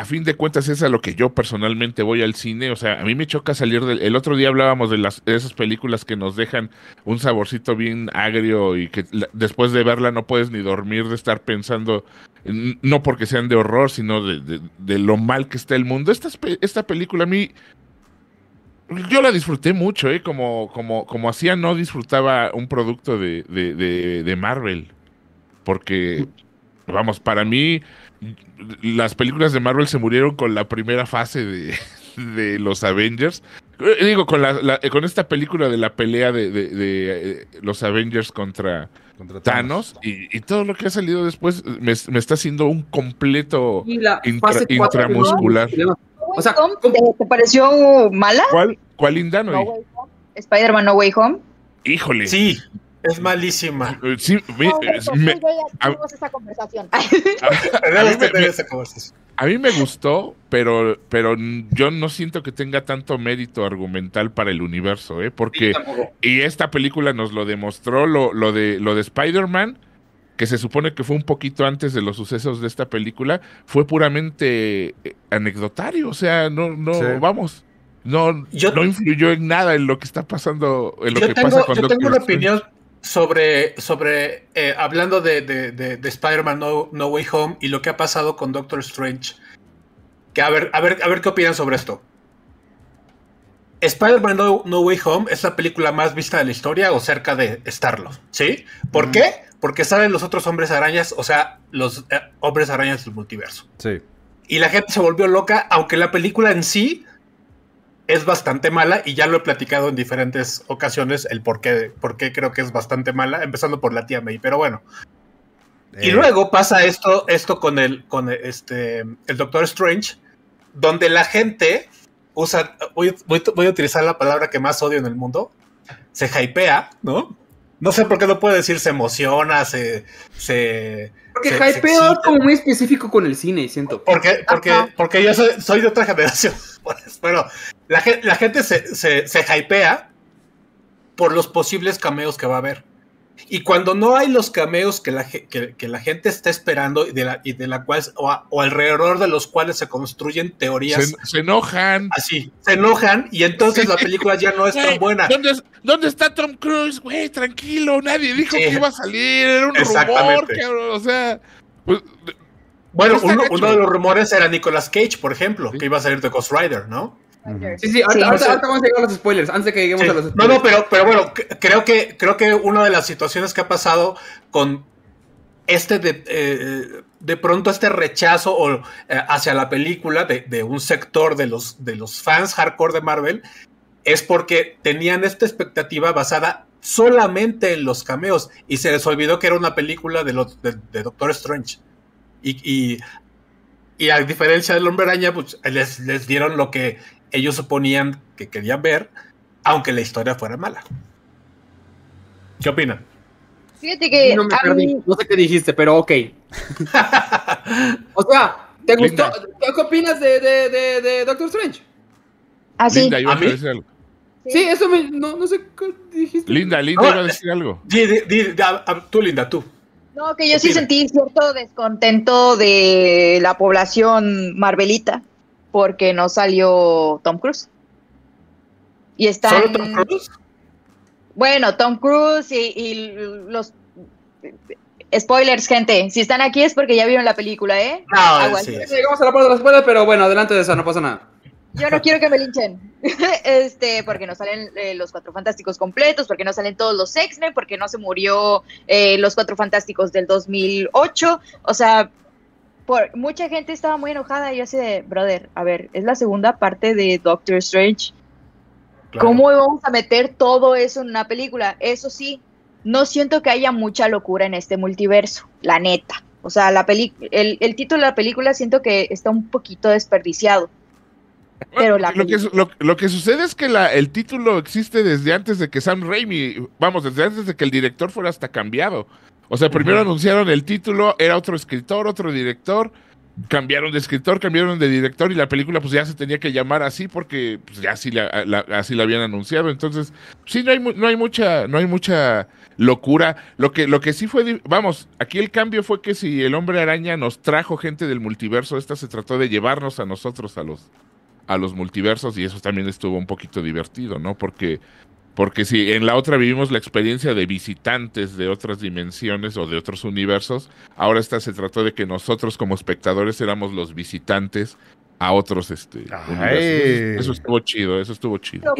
a fin de cuentas es a lo que yo personalmente voy al cine, o sea, a mí me choca salir del el otro día hablábamos de las de esas películas que nos dejan un saborcito bien agrio y que después de verla no puedes ni dormir de estar pensando no porque sean de horror, sino de, de- lo mal que está el mundo. Esta, esta película a mí yo la disfruté mucho, ¿eh? Como, como, como hacía, no disfrutaba un producto de, de Marvel. Porque, vamos, para mí, las películas de Marvel se murieron con la primera fase de, de los Avengers. Eh, Digo, con, la, la- con esta película de la pelea de, de- de, eh, los Avengers contra Contra Thanos. Y, y todo lo que ha salido después me, me está haciendo un completo... Y la Intra- fase cuatro, intramuscular. O sea, Tom, ¿cómo- ¿te, te pareció mala? ¿Cuál, cuál Indano? No. Spider-Man No Way Home. Híjole. Sí, es malísima. Eh, Sí, me- No, eh, eso, me- yo ya a- esa conversación. a, a mí me- a mí gustó, pero, pero yo no siento que tenga tanto mérito argumental para el universo, ¿eh? Porque, y esta película nos lo demostró, lo, lo de, lo de Spider-Man, que se supone que fue un poquito antes de los sucesos de esta película, fue puramente eh, anecdotario, o sea, no, no, Sí. vamos, no, Yo- no influyó en nada en lo que está pasando, en lo Yo que tengo, pasa con yo Doctor tengo una opinión sobre, sobre eh, hablando de, de- de- de Spider-Man no, No Way Home y lo que ha pasado con Doctor Strange. Que a ver, a ver, a ver qué opinan sobre esto. Spider-Man no, No Way Home es la película más vista de la historia o cerca de estarlo, ¿sí? ¿Por Ujú. qué? Porque salen los otros hombres arañas, o sea, los eh, hombres arañas del multiverso. Sí. Y la gente se volvió loca, aunque la película en sí es bastante mala, y ya lo he platicado en diferentes ocasiones, el por qué, por qué creo que es bastante mala, empezando por la tía May, pero bueno. Y Eh, luego pasa esto, esto con el, con este, el Doctor Strange, donde la gente usa, voy, voy- voy a utilizar la palabra que más odio en el mundo, se hypea, ¿no? No sé por qué no puede decir se emociona, se... se Porque se- hypeo es como muy específico con el cine, siento. Porque, porque, Ajá. porque yo soy, soy de otra generación. Pero la, la gente se, se, se hypea por los posibles cameos que va a haber. Y cuando no hay los cameos que la, que, que la gente está esperando y de la, y de la cual, o, a- o alrededor de los cuales se construyen teorías Se, se enojan. así, se enojan y entonces la película ya no es tan buena. ¿dónde, dónde está Tom Cruise? Güey, tranquilo, nadie dijo Sí. que iba a salir, era un rumor, cabrón, o sea, pues, Bueno, uno, uno de los rumores era Nicolas Cage, por ejemplo, Sí. que iba a salir de Ghost Rider, ¿no? Sí, sí, ahorita, Sí, ahorita- vamos a llegar a los spoilers, antes de que lleguemos Sí. a los No, spoilers. no, pero, pero bueno, creo que, creo que una de las situaciones que ha pasado con este de, eh, de pronto este rechazo o, eh, hacia la película de, de un sector de los, de los fans hardcore de Marvel es porque tenían esta expectativa basada solamente en los cameos y se les olvidó que era una película de, los, de, de Doctor Strange. Y, y, y, a diferencia del Hombre Araña, pues les, les dieron lo que ellos suponían que querían ver, aunque la historia fuera mala. ¿Qué opinan? Fíjate que no me perdí, mí- no sé qué dijiste, pero ok. O sea, ¿te gustó? ¿Qué opinas de, de, de, de Doctor Strange? así. Linda, ibas ¿A decir algo. Sí, eso me. No, no sé qué dijiste. Linda, Linda No, iba a decir algo. Di- di- di- a- a- tú, Linda, tú. No, que yo sí sentí cierto descontento de la población Marvelita porque no salió Tom Cruise. Y están. ¿Solo Tom Cruise? Bueno, Tom Cruise y, y los. Spoilers, gente. Si están aquí es porque ya vieron la película, ¿eh? No, sí. Llegamos a la parte de las spoilers, pero bueno, adelante de eso, no pasa nada. Yo no quiero que me linchen. este, porque no salen eh, los cuatro fantásticos completos, porque no salen todos los X-Men, porque no se murió eh, los cuatro fantásticos del 2008. O sea, por, mucha gente estaba muy enojada y yo así de, brother, a ver, es la segunda parte de Doctor Strange. Claro. ¿Cómo vamos a meter todo eso en una película? Eso sí, no siento que haya mucha locura en este multiverso, la neta. O sea, la peli el, el título de la película siento que está un poquito desperdiciado. Pero la lo, que, lo, lo que sucede es que la, el título existe desde antes de que Sam Raimi, vamos, desde antes de que el director fuera hasta cambiado. O sea, primero anunciaron el título, era otro escritor, otro director, cambiaron de escritor, cambiaron de director y la película pues ya se tenía que llamar así porque pues, ya así la, la- así la habían anunciado. Entonces, sí, no hay, no hay mucha, no hay mucha locura. Lo que, lo que sí fue, vamos, aquí el cambio fue que si el hombre araña nos trajo gente del multiverso, esta se trató de llevarnos a nosotros a los a los multiversos y eso también estuvo un poquito divertido, ¿no? Porque, porque si en la otra vivimos la experiencia de visitantes de otras dimensiones o de otros universos, ahora esta se trató de que nosotros como espectadores éramos los visitantes a otros este, universos. Eso estuvo chido, eso estuvo chido.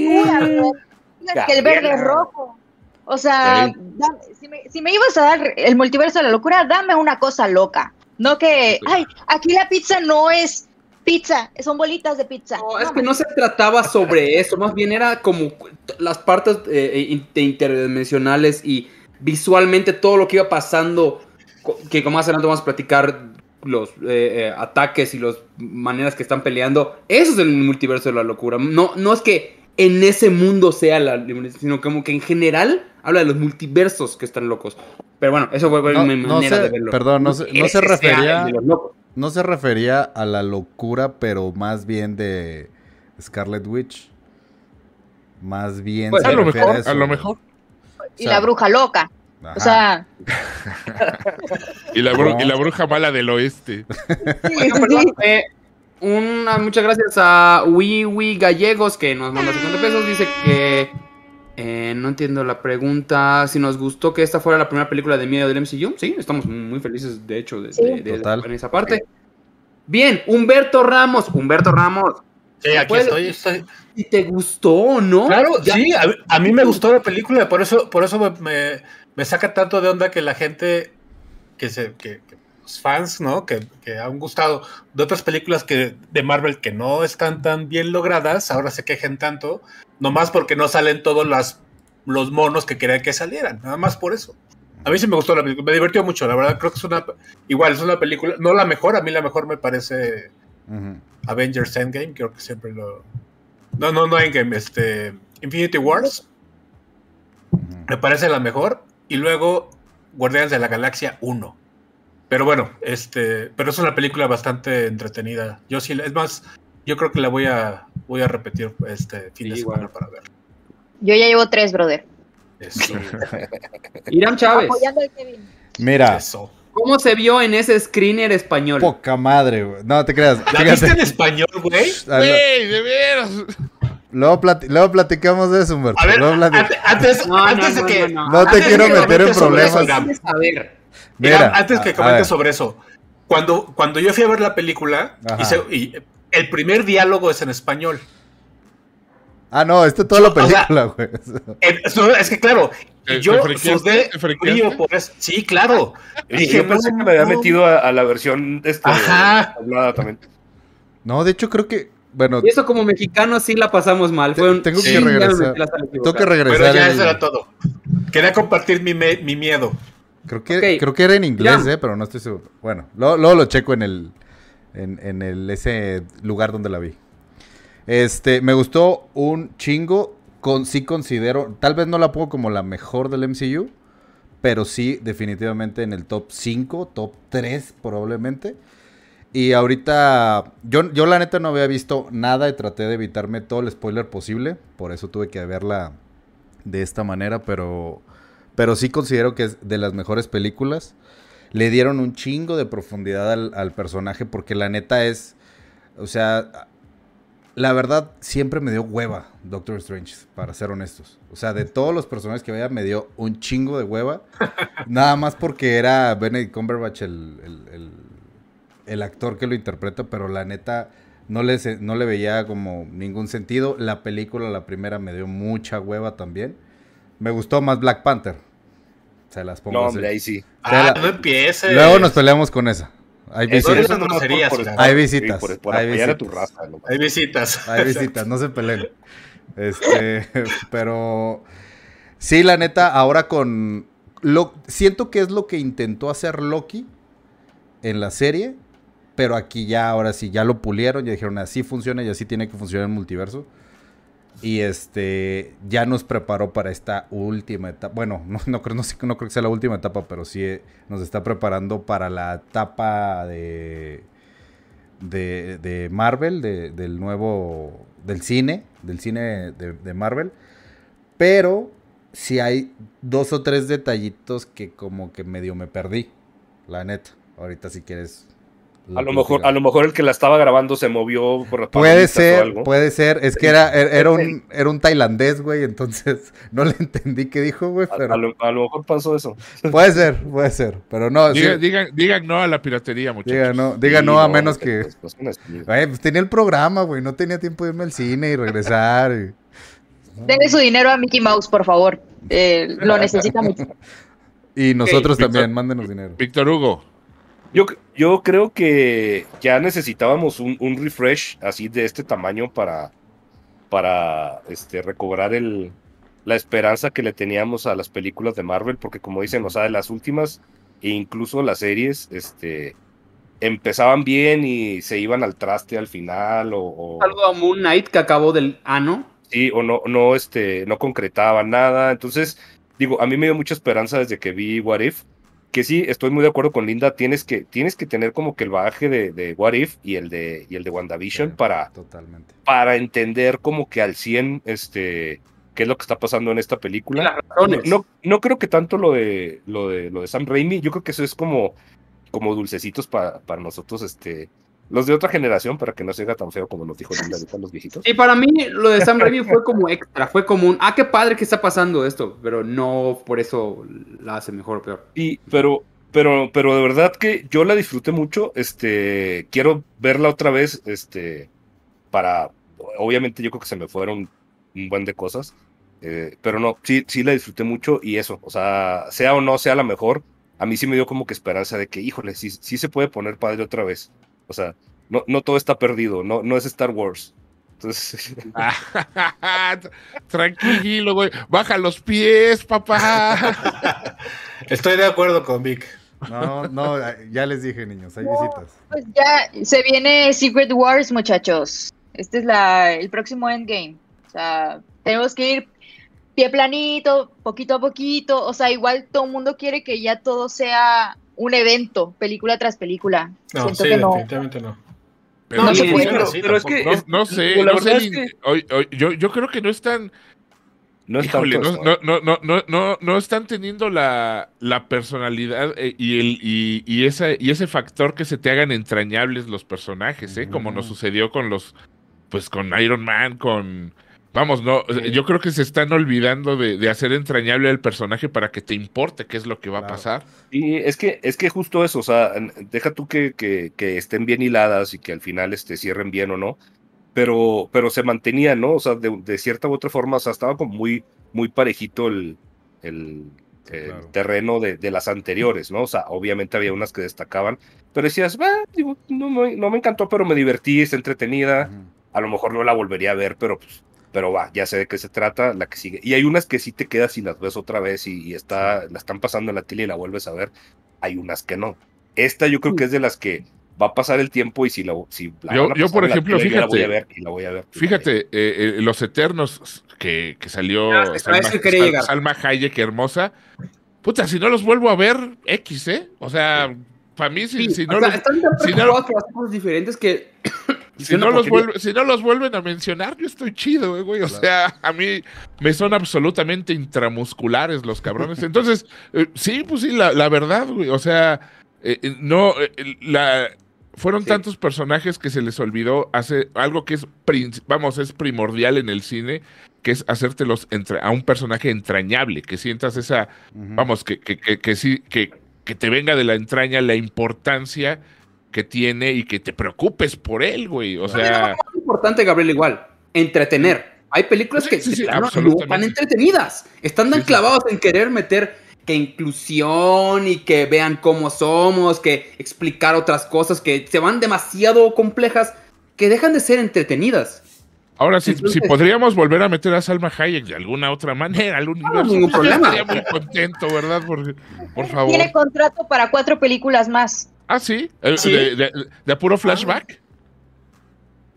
que el verde es rojo. O sea, dame- si, me, si me ibas a dar el multiverso de la locura, dame una cosa loca. No que, ay, aquí la pizza no es pizza, son bolitas de pizza. No, es que no se trataba sobre eso, más bien era como las partes eh, de interdimensionales y visualmente todo lo que iba pasando, que como más adelante vamos a platicar los eh, eh, ataques y las maneras que están peleando, eso es el multiverso de la locura. No, no es que en ese mundo sea la, sino como que en general habla de los multiversos que están locos. Pero bueno, eso fue No, mi no manera de verlo. perdón, no se- no refería- de los locos. No se refería a la locura, pero más bien de Scarlet Witch. Más bien Pues, se a lo mejor, eso, a lo mejor. Y o sea, la bruja loca. ajá. O sea, Y la, bru- No. y la bruja mala del oeste. sí, perdón, eh, una, muchas gracias a Wiwi Gallegos que nos manda 50 pesos. Dice que eh, no entiendo la pregunta. Si nos gustó que esta fuera la primera película de miedo del MCU. Sí, estamos muy felices, de hecho, de, Sí. de- de- Total. en esa parte. Bien, Humberto Ramos. Humberto Ramos. Sí, aquí estoy, estoy. Si te gustó no. Claro, Ya- sí, a, a mí me gustó la película, por eso, por eso me, me- me saca tanto de onda que la gente, que se, que, fans, ¿no? Que, que han gustado de otras películas que, de Marvel que no están tan bien logradas, ahora se quejen tanto, nomás porque no salen todos las, los monos que querían que salieran, nada más por eso. A mí sí me gustó la película, me divirtió mucho, la verdad, creo que es una, igual es una película, no la mejor, a mí la mejor me parece. Avengers Endgame, creo que siempre lo... No, no, no Endgame, este... Infinity Wars, me parece la mejor. Y luego Guardianes de la Galaxia 1. Pero bueno, este... Pero es una película bastante entretenida. Yo sí, es más, yo creo que la voy a, voy a repetir este fin de semana igual. para ver. Yo ya llevo tres, brother. Eso, Irán Chávez. Apoyando al Kevin. Mira, eso. ¿Cómo se vio en ese screener español? poca madre, güey. No te creas. ¿La fíjate. viste en español, güey? ¡Güey, de veras! Luego, plati- luego platicamos de eso, Humberto. A ver, Luego antes, No, no, antes de no, que... no, No te antes quiero meter en eso, problemas. A ver. Mira, Mira, antes que comentes sobre eso, cuando, cuando yo fui a ver la película, y el primer diálogo es en español. Ah, no, esta es toda Yo, la película, güey. Es que claro, ¿Te- y yo sudé frío por eso. Sí, claro. Y Dije, yo pensé no, que me había metido a, a la versión este, Ajá. hablada también. No, de hecho creo que, bueno, Y eso como mexicanos sí la pasamos mal. Fue un... Tengo que regresar. tengo que regresar. Pero ya el- eso era todo. Quería compartir mi, me- mi miedo. Creo que, creo que era en inglés, eh, pero no estoy seguro. Bueno, luego, luego lo checo en el, en, en el ese lugar donde la vi. Este, me gustó un chingo. Con, sí considero, tal vez no la pongo como la mejor del MCU, pero sí definitivamente en el top 5, top 3 probablemente. Y ahorita, yo, yo la neta no había visto nada y traté de evitarme todo el spoiler posible, por eso tuve que verla de esta manera, pero, pero sí considero que es de las mejores películas. Le dieron un chingo de profundidad al, al personaje porque la neta es, o sea, la verdad siempre me dio hueva Doctor Strange, para ser honestos. O sea, de todos los personajes que veía me dio un chingo de hueva, nada más porque era Benedict Cumberbatch el, el- el- el actor que lo interpreta, pero la neta no le, no le veía como ningún sentido. La película, la primera, me dio mucha hueva también. Me gustó más Black Panther. Se las pongo No, así. hombre, ahí sí. Ah, la- no empieces. Luego nos peleamos con esa. Hay Eso visitas. grosería, por-. Hay sí, visitas, Por, por hay apoyar a tu visitas. raza. ¿no? Hay visitas. Hay visitas, no se peleen. Este, pero sí, la neta, ahora con lo siento que es lo que intentó hacer Loki en la serie, pero aquí ya ahora sí ya lo pulieron, ya dijeron así funciona y así tiene que funcionar el multiverso. Y este ya nos preparó para esta última etapa. Bueno, no, creo, no, no creo que sea la última etapa, pero sí eh, nos está preparando para la etapa de de, Marvel, de- del nuevo, del cine, del cine de, Marvel. Pero sí hay dos o tres detallitos que como que medio me perdí, la neta. Ahorita si quieres... A lo, mejor, a lo mejor el que la estaba grabando se movió por las Puede palomitas o ser, algo. puede ser. Es que era, era, era un, era un tailandés, güey, entonces no le entendí qué dijo, güey, A, pero a lo, a lo mejor pasó eso. puede ser, puede ser. Pero no, sí, Digan, digan, digan no a la piratería, muchachos. diga no, diga Sí, no a menos que- que... pues, pues. Güey, pues tenía el programa, güey, no tenía tiempo de irme al cine y regresar. y- Denle su dinero a Mickey Mouse, por favor. Eh, lo necesita mucho. Y nosotros también, mándenos dinero. Víctor Hugo. Yo, yo creo que ya necesitábamos un, un refresh así de este tamaño para, para este, recobrar el, la esperanza que le teníamos a las películas de Marvel, porque como dicen, o sea, de las últimas e incluso las series, este, empezaban bien y se iban al traste al final o, o- a Moon Knight que acabó del ano. sí, o no, no, este, no concretaban nada. Entonces, digo, a mí me dio mucha esperanza desde que vi What If, que sí, estoy muy de acuerdo con Linda, tienes que, tienes que tener como que el bagaje de, de What If y el de, y el de WandaVision Sí. para, Totalmente. para entender como que al 100, este, qué es lo que está pasando en esta película. No, no creo que tanto lo de, lo de, lo de Sam Raimi, yo creo que eso es como, como dulcecitos para, para nosotros, este, los de otra generación, para que no se haga tan feo como nos dijo Linda ahorita los viejitos. Y para mí lo de Sam Raimi fue como extra, fue como un, ah, qué padre que está pasando esto, pero no por eso la hace mejor o peor. Y, pero, pero, pero de verdad que yo la disfruté mucho. Este, quiero verla otra vez. Este, para, obviamente yo creo que se me fueron un buen de cosas. eh, pero no, sí, sí la disfruté mucho y eso, o sea, sea o no sea la mejor, a mí sí me dio como que esperanza de que, híjole, sí, sí se puede poner padre otra vez. O sea, no, no todo está perdido, no, no es Star Wars. Entonces, Tranquilo, güey. Baja los pies, papá. Estoy de acuerdo con Vic. No, no, ya les dije, niños, hay visitas. Pues ya se viene Secret Wars, muchachos. Este es la, el próximo Endgame. O sea, tenemos que ir pie planito, poquito a poquito. O sea, igual todo el mundo quiere que ya todo sea un evento, película tras película. No, Siento sí, que no. definitivamente no. Pero No no, se sé, puede. pero- es que no, es- no sé, no sé verdad ni- es que hoy- hoy- yo, yo creo que no están, no es híjole, tanto no, esto. no, no, no, no, no, no están teniendo la, la personalidad eh, y el y, y esa y ese factor que se te hagan entrañables los personajes, ¿eh? Como nos sucedió con los, pues con Iron Man, con Vamos, no, yo creo que se están olvidando de, de hacer entrañable al personaje para que te importe qué es lo que va a pasar. Y es que, es que justo eso, o sea, deja tú que, que, que estén bien hiladas y que al final este, cierren bien o no, pero, pero se mantenía, ¿no? O sea, de, de cierta u otra forma, o sea, estaba como muy, muy parejito el, el, Sí, el claro. terreno de, de las anteriores, ¿no? O sea, obviamente había unas que destacaban, pero decías, "Ah, digo, no, me- no me encantó, pero me divertí, está entretenida, a lo mejor no la volvería a ver, pero pues, pero va, ya sé de qué se trata, la que sigue. Y hay unas que sí te quedas y las ves otra vez y, y está, la están pasando en la tele y la vuelves a ver. Hay unas que no. Esta yo creo que es de las que va a pasar el tiempo y si la, si la Yo- yo, por ejemplo, tele, yo la voy a fíjate, ver y la voy a ver. Fíjate, eh, eh, Los Eternos que, que salió Ah, a eso quería Sal- llegar. Salma Hayek, hermosa. Puta, si no los vuelvo a ver, X, ¿eh? O sea, para mí, si, Sí, si o no sea, los, están tan si no- cosas diferentes que. Si no los vuelve- si no los vuelven a mencionar, yo estoy chido, eh, güey. O sea, a mí me son absolutamente intramusculares los cabrones. Entonces, eh, sí, pues sí, la, la verdad, güey. O sea, eh, no, eh, la, fueron Sí. tantos personajes que se les olvidó hacer algo que es, vamos, es primordial en el cine, que es hacértelos a un personaje entrañable, que sientas esa, vamos, que, que, que, que sí, que, que te venga de la entraña la importancia que tiene y que te preocupes por él, güey. O sea, Es importante, Gabriel, igual. Entretener. Hay películas Sí, que sí, sí, no están entretenidas. Están tan Sí, sí. clavados en querer meter que inclusión y que vean cómo somos, que explicar otras cosas que se van demasiado complejas que dejan de ser entretenidas. ahora sí, Entonces- si podríamos volver a meter a Salma Hayek de alguna otra manera al universo, ningún pues, problema. estaría muy contento, ¿verdad? Por, por favor. Tiene contrato para cuatro películas más. Ah, sí, Eh, Sí. De, de- de puro flashback.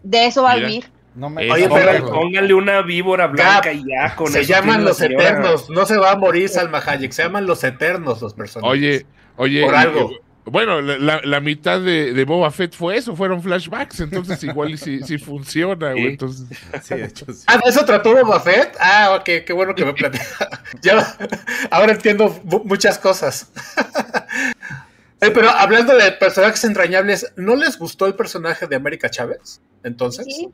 De eso va a vivir. No me Oye, pero póngale una víbora blanca y ya con se llaman los señora. eternos. No se va a morir Salma Hayek. Se llaman los eternos los personajes. Oye, oye. Por algo. y- bueno, la, mitad de, de Boba Fett fue eso, fueron flashbacks, entonces igual y si, si funciona, güey. Sí. Entonces, Sí, de hecho, sí. Ah, ¿de eso trató Boba Fett? Ah, ok, qué bueno que me plantea. ya, ahora entiendo mu- muchas cosas. Eh, pero hablando de personajes entrañables, ¿no les gustó el personaje de América Chávez? Entonces, Sí.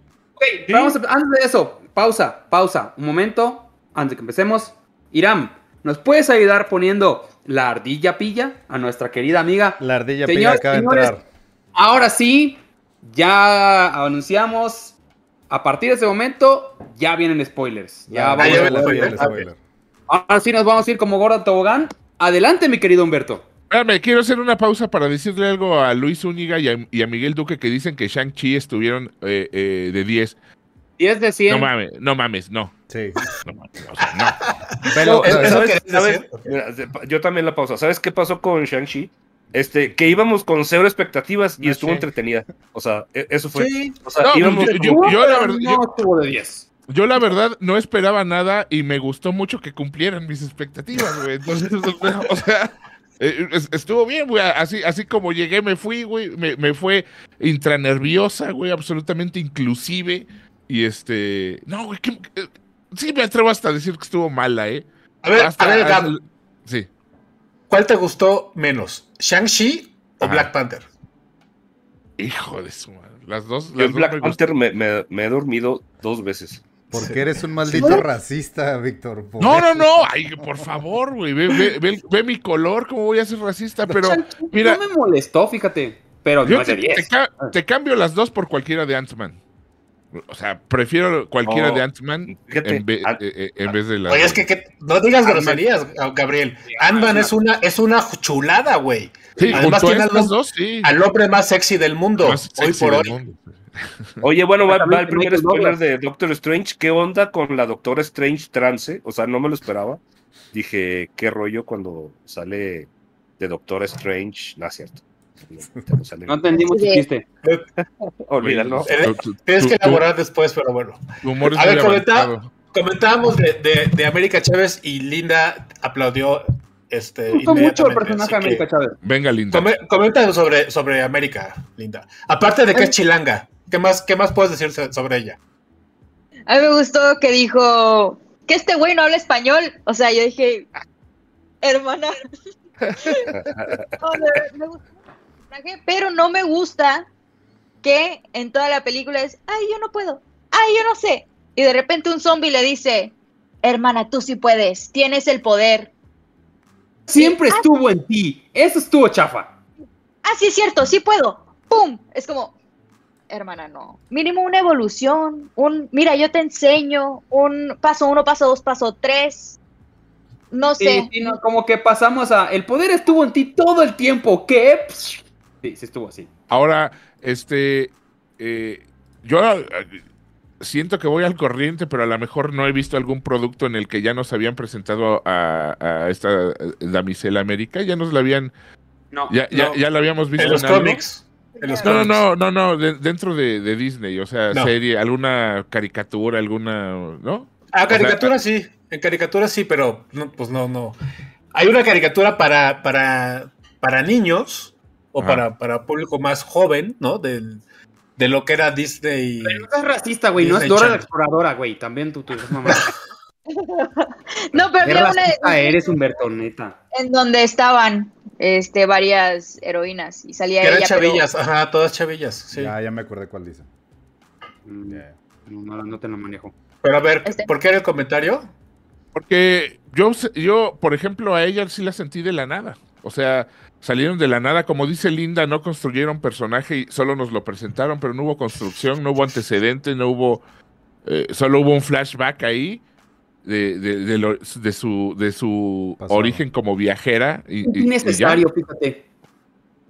Vamos a- antes de eso, pausa, pausa, un momento, antes de que empecemos. Iram, ¿nos puedes ayudar poniendo la ardilla pilla a nuestra querida amiga? La ardilla Señores, pilla acaba de señores, entrar. Ahora sí, ya anunciamos, a partir de ese momento, ya vienen spoilers. Ya vamos ya a ok. spoiler. Ahora sí nos vamos a ir como Gordo Tobogán. Adelante, mi querido Humberto. Espérame, quiero hacer una pausa para decirle algo a Luis Úñiga y a, y a Miguel Duque que dicen que Shang-Chi estuvieron eh, eh, de 10. 10 de 100. No mames, no mames, no. Sí. no mames, o sea, no. Pero, ¿Sabes? Yo también la pausa. ¿Sabes qué pasó con Shang-Chi? Este, que íbamos con cero expectativas y No estuvo sé. entretenida. O sea, e- eso fue. sí. O sea, No, íbamos yo- yo- yo la verdad- no estuvo de 10. Yo la verdad no esperaba nada y me gustó mucho que cumplieran mis expectativas, güey. Entonces, o sea, estuvo bien, güey. Así, así como llegué, me fui, güey. Me, me fue intranerviosa, güey, absolutamente inclusive. Y este. No, güey, ¿qué- eh, sí me atrevo hasta a decir que estuvo mala, ¿eh? A ver, Hasta- a ver, Gab, hasta- sí. ¿cuál te gustó menos? ¿Shang-Chi o Ajá. Black Panther? Hijo de su madre. Las dos. Las en dos Black me Panther me, me- me he dormido dos veces. Porque eres un maldito racista, Víctor. No, no, eso. no, ay, por favor, güey, ve, ve- ve- ve mi color, cómo voy a ser racista, pero mira, no me molestó, fíjate. Pero yo no de te, te 10. ca- te cambio las dos por cualquiera de Ant-Man. O sea, prefiero cualquiera de Ant-Man fíjate, en, ve- Ant- eh, eh, en vez de la... Oye, es que, que- no digas groserías, Gabriel. Ant-Man es una, es una chulada, güey. Sí, además junto a tiene estas al- dos, sí. Al hombre más sexy del mundo, Más hoy por del hoy. mundo. Oye, bueno, va, va el primer spoiler de Doctor Strange. ¿Qué onda con la Doctora Strange trance? O sea, no me lo esperaba. Dije, ¿qué rollo cuando sale de Doctor Strange? No es cierto. No, no sale. No entendimos Sí. chiste. Olvídalo. Tienes que elaborar después, pero bueno. tu humor es A ver, comenta- avanzado. Comentábamos de, de, de América Chávez y Linda aplaudió este, Me gustó mucho el personaje de América Chávez. Venga, Linda. come- comenta sobre, sobre América, Linda. Aparte de que es chilanga, ¿qué más, qué más puedes decir so- sobre ella? A mí me gustó que dijo que este güey no habla español. O sea, yo dije, hermana. No, me gustó mucho el personaje, pero no me gusta que en toda la película es, ay, yo no puedo, ay, yo no sé. Y de repente un zombie le dice, hermana, tú sí puedes, tienes el poder. Siempre estuvo en ti. Eso estuvo chafa. Ah, sí es cierto, sí puedo. ¡Pum! Es como, hermana, no. Mínimo una evolución, un, mira, yo te enseño, un paso uno, paso dos, paso tres. No sé. sí, no, como que pasamos a. El poder estuvo en ti todo el tiempo. ¿Qué? Sí, sí estuvo así. Ahora, este, eh, yo, eh, siento que voy al corriente, pero a lo mejor no he visto algún producto en el que ya nos habían presentado a, a esta eh, damisela América, ya nos la habían, No. ya, ya, no. ya la habíamos visto En los algo. cómics. No, no, no, no, no, de- dentro de, de Disney, o sea, No. serie, alguna caricatura, alguna, ¿no? Ah, O sea, caricatura sí. En caricatura sí, pero no, pues no, no. Hay una caricatura para, para, para niños o para, para público más joven, ¿no? Del, de lo que era Disney. Pero no es racista, güey. No es Dora la exploradora, güey. También tú, tú eres mamá. No, pero había una eres, Humberto, neta. en donde estaban este, varias heroínas y salía Que eran ella. pero- chavillas, ajá, todas chavillas, sí. Ya, ya me acordé cuál dice. Mm. No, no, no te lo manejo. Pero a ver, Este- ¿por qué era el comentario? Porque yo, yo, por ejemplo, a ella sí la sentí de la nada. O sea, salieron de la nada, como dice Linda, no construyeron personaje y solo nos lo presentaron, pero no hubo construcción, no hubo antecedente, no hubo, eh, solo hubo un flashback ahí de, de, de lo- de su, de su Pasado. origen como viajera. Y, y- innecesario, fíjate.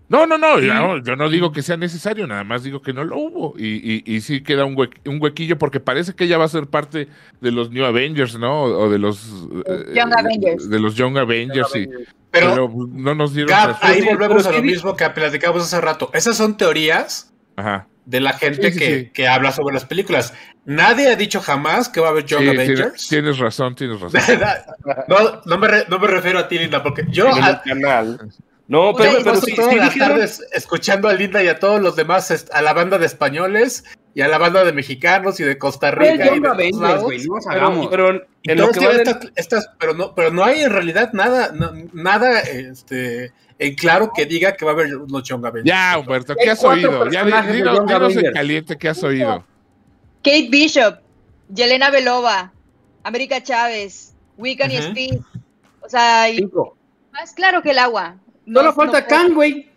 No, no, no, yo, no, yo no digo que sea necesario, nada más digo que no lo hubo. Y, y, y sí queda un, hue- un huequillo porque parece que ella va a ser parte de los New Avengers, ¿no? O, de los... eh, Young Avengers. De los Young Avengers, sí. Pero, Pero, no nos dieron... Ahí volvemos a lo mismo que platicamos hace rato. Esas son teorías Ajá. De la gente Sí, sí, que, sí. que habla sobre las películas. Nadie ha dicho jamás que va a haber Young Sí, tiene- Avengers. tienes razón, tienes razón. no, no me, re- no me refiero a ti, Linda, porque yo en a- el canal. No, pero, pero paso sí, todas sí las dijeron- tardes escuchando a Linda y a todos los demás, a la banda de españoles y a la banda de mexicanos y de Costa Rica. el y de Avengers, güey. No pero- pero en lo que va estas, estas- pero no, pero no hay en realidad nada, no- nada este, en claro que diga que va a haber unos Young Avengers. Ya, Humberto, ¿qué has oído? Ya, dinos, dinos en caliente, ¿qué has oído? Kate Bishop, Yelena Belova, América Chávez, Wiccan y Ujú. Speed. O sea, y más claro que el agua. No- Solo falta no Kang, güey.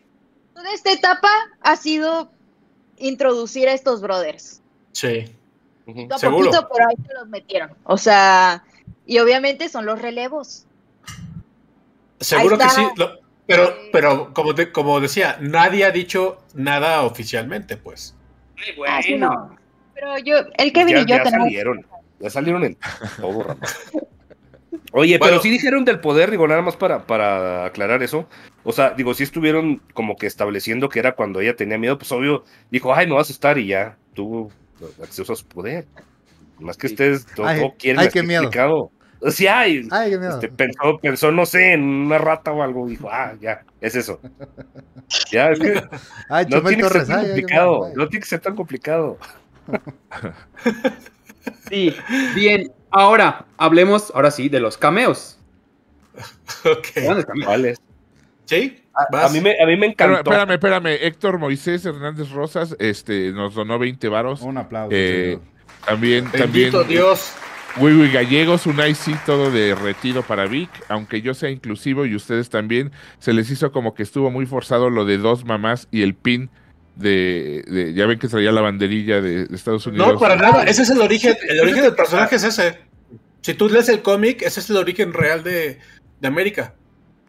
Toda esta etapa ha sido introducir a estos brothers. Sí. Poquito a Seguro. poquito, pero ahí se los metieron. O sea, y obviamente son los relevos. Seguro que sí. lo- pero, pero como, de- como decía, nadie ha dicho nada oficialmente, pues. Ay, Ah, sí, bueno. no. Pero yo, el Kevin ya, y yo ya tenemos. salieron. Ya salieron en todo rato. Oye, Bueno. pero sí dijeron del poder, digo, nada más para, para aclarar eso. O sea, digo, sí estuvieron como que estableciendo que era cuando ella tenía miedo, pues obvio, dijo, ay, me vas a estar y ya, tuvo acceso a su poder. Más que ustedes todo, Ay, quieren ay, así qué miedo. explicado. Sí, ay, Ay, qué miedo. este, pensó, pensó, no sé, en una rata o algo, dijo, ah, ya, es eso. Ya, es que Ay, no tiene que Torres. complicado, miedo. no tiene que ser tan complicado. Sí, bien. Ahora, hablemos, ahora sí, de los cameos. Ok. Grandes cameos. Vale. ¿Sí? A, mí me, a mí me Pero, encantó. espérame, espérame. Héctor Moisés Hernández Rosas este, nos donó 20 varos. Un aplauso. Eh. También, también. Bendito Dios. Wiwi Gallegos, un sí todo de retiro para Vic, aunque yo sea inclusivo y ustedes también, se les hizo como que estuvo muy forzado lo de dos mamás y el pin de, de- ya ven que traía la banderilla de, de Estados Unidos. No, para nada. Ese es el origen. El origen del personaje es ese. Si tú lees el cómic, ese es el origen real de, de América.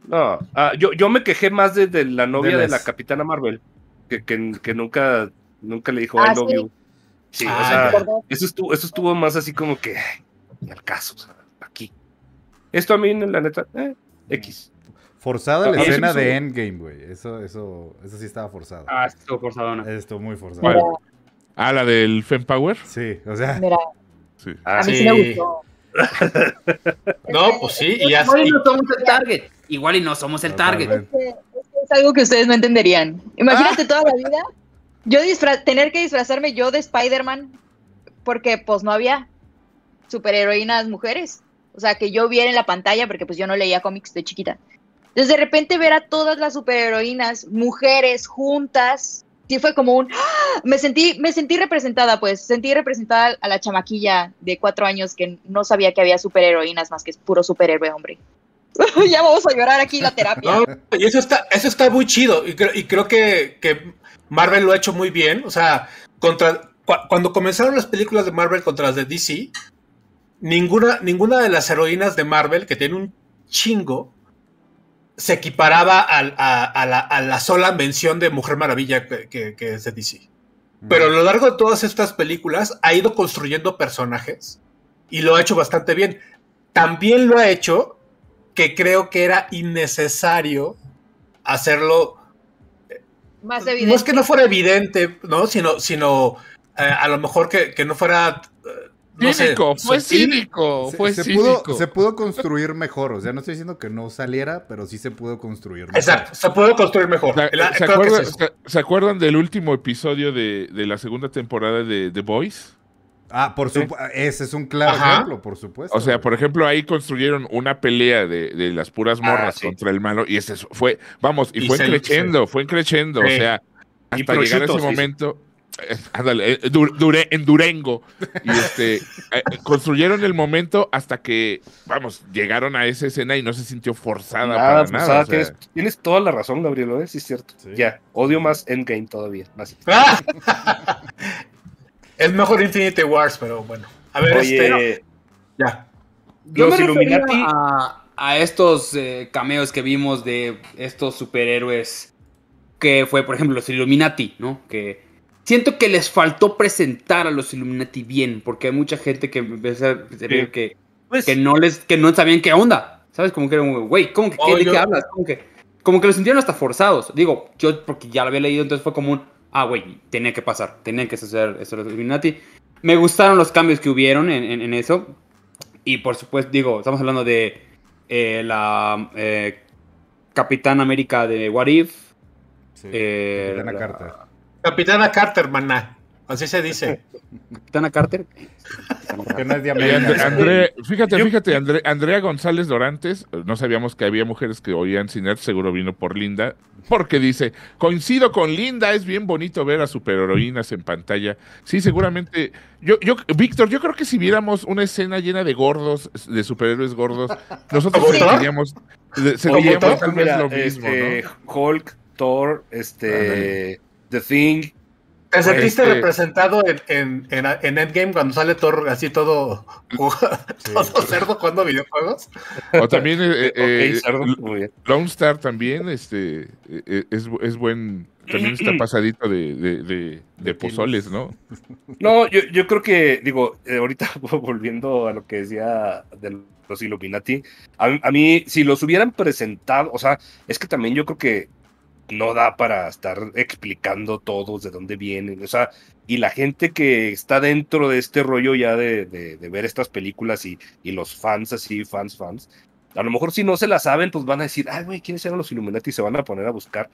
No, ah, yo, yo me quejé más de, de la novia De de la Capitana Marvel, que, que, que nunca, nunca le dijo Ah, I love sí. you. Sí, o Ah, sea, ya. eso estuvo, eso estuvo más así como que, ni al caso, o sea, aquí. Esto a mí, la neta, eh, X. Forzada la Ah, escena eso- de Endgame, güey. Eso, eso, eso sí estaba forzado. Ah, estuvo forzadona. Esto muy forzado. Ah, la del Fempower. Sí, o sea, Mira, Sí. Ah, a mí sí, sí. me gustó. No, pues sí, y así. Igual y no somos el target. Igual y no somos el target. Es que- algo que ustedes no entenderían. Imagínate toda la vida yo disfra- tener que disfrazarme yo de Spider-Man porque pues no había superheroínas mujeres. O sea, que yo viera en la pantalla porque pues yo no leía cómics de chiquita. Entonces de repente ver a todas las superheroínas mujeres juntas, sí fue como un... ¡ah! Me sentí, me sentí representada pues, sentí representada a la chamaquilla de cuatro años que no sabía que había superheroínas más que puro superhéroe hombre. ya vamos a llorar aquí la terapia. Y eso está, eso está muy chido. Y creo, y creo que, que Marvel lo ha hecho muy bien. O sea, contra, cu- cuando comenzaron las películas de Marvel contra las de DC, ninguna, ninguna de las heroínas de Marvel, que tiene un chingo, se equiparaba a, a la, a la sola mención de Mujer Maravilla que, que- que es de DC. pero a lo largo de todas estas películas ha ido construyendo personajes y lo ha hecho bastante bien. También lo ha hecho que creo que era innecesario hacerlo. Más No evidente. es que no fuera evidente, ¿no? Sino, sino eh, a lo mejor que, que no fuera. eh, no sé, Cínico, fue cínico, Se, fue se cínico. pudo, se pudo construir mejor. O sea, no estoy diciendo que no saliera, pero sí se pudo construir mejor. Exacto, se puede construir mejor. ¿Se, La- se creo que es acuerdan, eso. se- se acuerdan del último episodio de, de la segunda temporada de The Boys? Ah, por supuesto. Ese es un claro Ajá. ejemplo, por supuesto. O sea, por ejemplo, ahí construyeron una pelea de, de las puras Ah, morras sí. contra el malo y ese fue, vamos, y, Y fue creciendo, fue creciendo, o Sí. sea, Y hasta llegar a ese sí, sí. momento, ándale, eh, Dur- Dure- en Durango, y este, eh, construyeron el momento hasta que, vamos, llegaron a esa escena y no se sintió forzada Nada, para nada. o sea, tienes, tienes toda la razón, Gabriel, ¿eh? sí es cierto. Sí. Ya, odio más Endgame todavía. Más. Es mejor Infinity Wars, pero bueno. A ver, este. Oye, Ya. Yo Los me Illuminati- a, a estos eh, cameos que vimos de estos superhéroes que fue, por ejemplo, los Illuminati, ¿no? Que siento que les faltó presentar a los Illuminati bien, porque hay mucha gente que Sí. que, pues, que no les que no sabían qué onda, ¿sabes? Como que era un güey, ¿cómo que qué- Oh, de yo- qué hablas? Como que como que lo sintieron hasta forzados. Digo, yo porque ya lo había leído, entonces fue como un ah, güey, tenía que pasar, tenían que hacer eso los Illuminati. Me gustaron los cambios que hubieron en, en- en eso. Y por supuesto, digo, estamos hablando de eh, la eh, Capitán América de What If. Sí. eh, Capitana la- Carter. Capitana Carter, maná. Así se dice. Capitana Carter. Que no es. André, fíjate, fíjate, André- Andrea González Dorantes, no sabíamos que había mujeres que oían Ciner, seguro vino por Linda, porque dice, coincido con Linda, es bien bonito ver a superheroínas en pantalla. Sí, seguramente, yo, yo, Víctor, yo creo que si viéramos una escena llena de gordos, de superhéroes gordos, nosotros sentiríamos, tal vez mira, lo mismo, este, ¿no? Hulk, Thor, este, The Thing. ¿Te sentiste Este- representado en, en, en, en Endgame cuando sale Thor así todo, todo cerdo jugando videojuegos? O también eh, eh, Ok, cerdo, muy bien. Lone Star también, este, eh, es, es buen, también está pasadito de, de, de, de pozoles, ¿no? No, yo, yo creo que, digo, eh, ahorita volviendo a lo que decía de los Illuminati, a, a mí, si los hubieran presentado, o sea, es que también yo creo que no da para estar explicando todos de dónde vienen, o sea, y la gente que está dentro de este rollo ya de, de- de ver estas películas y, y los fans así, fans, fans, a lo mejor si no se la saben, pues van a decir, ay, güey, ¿quiénes eran los Illuminati? Y se van a poner a buscar.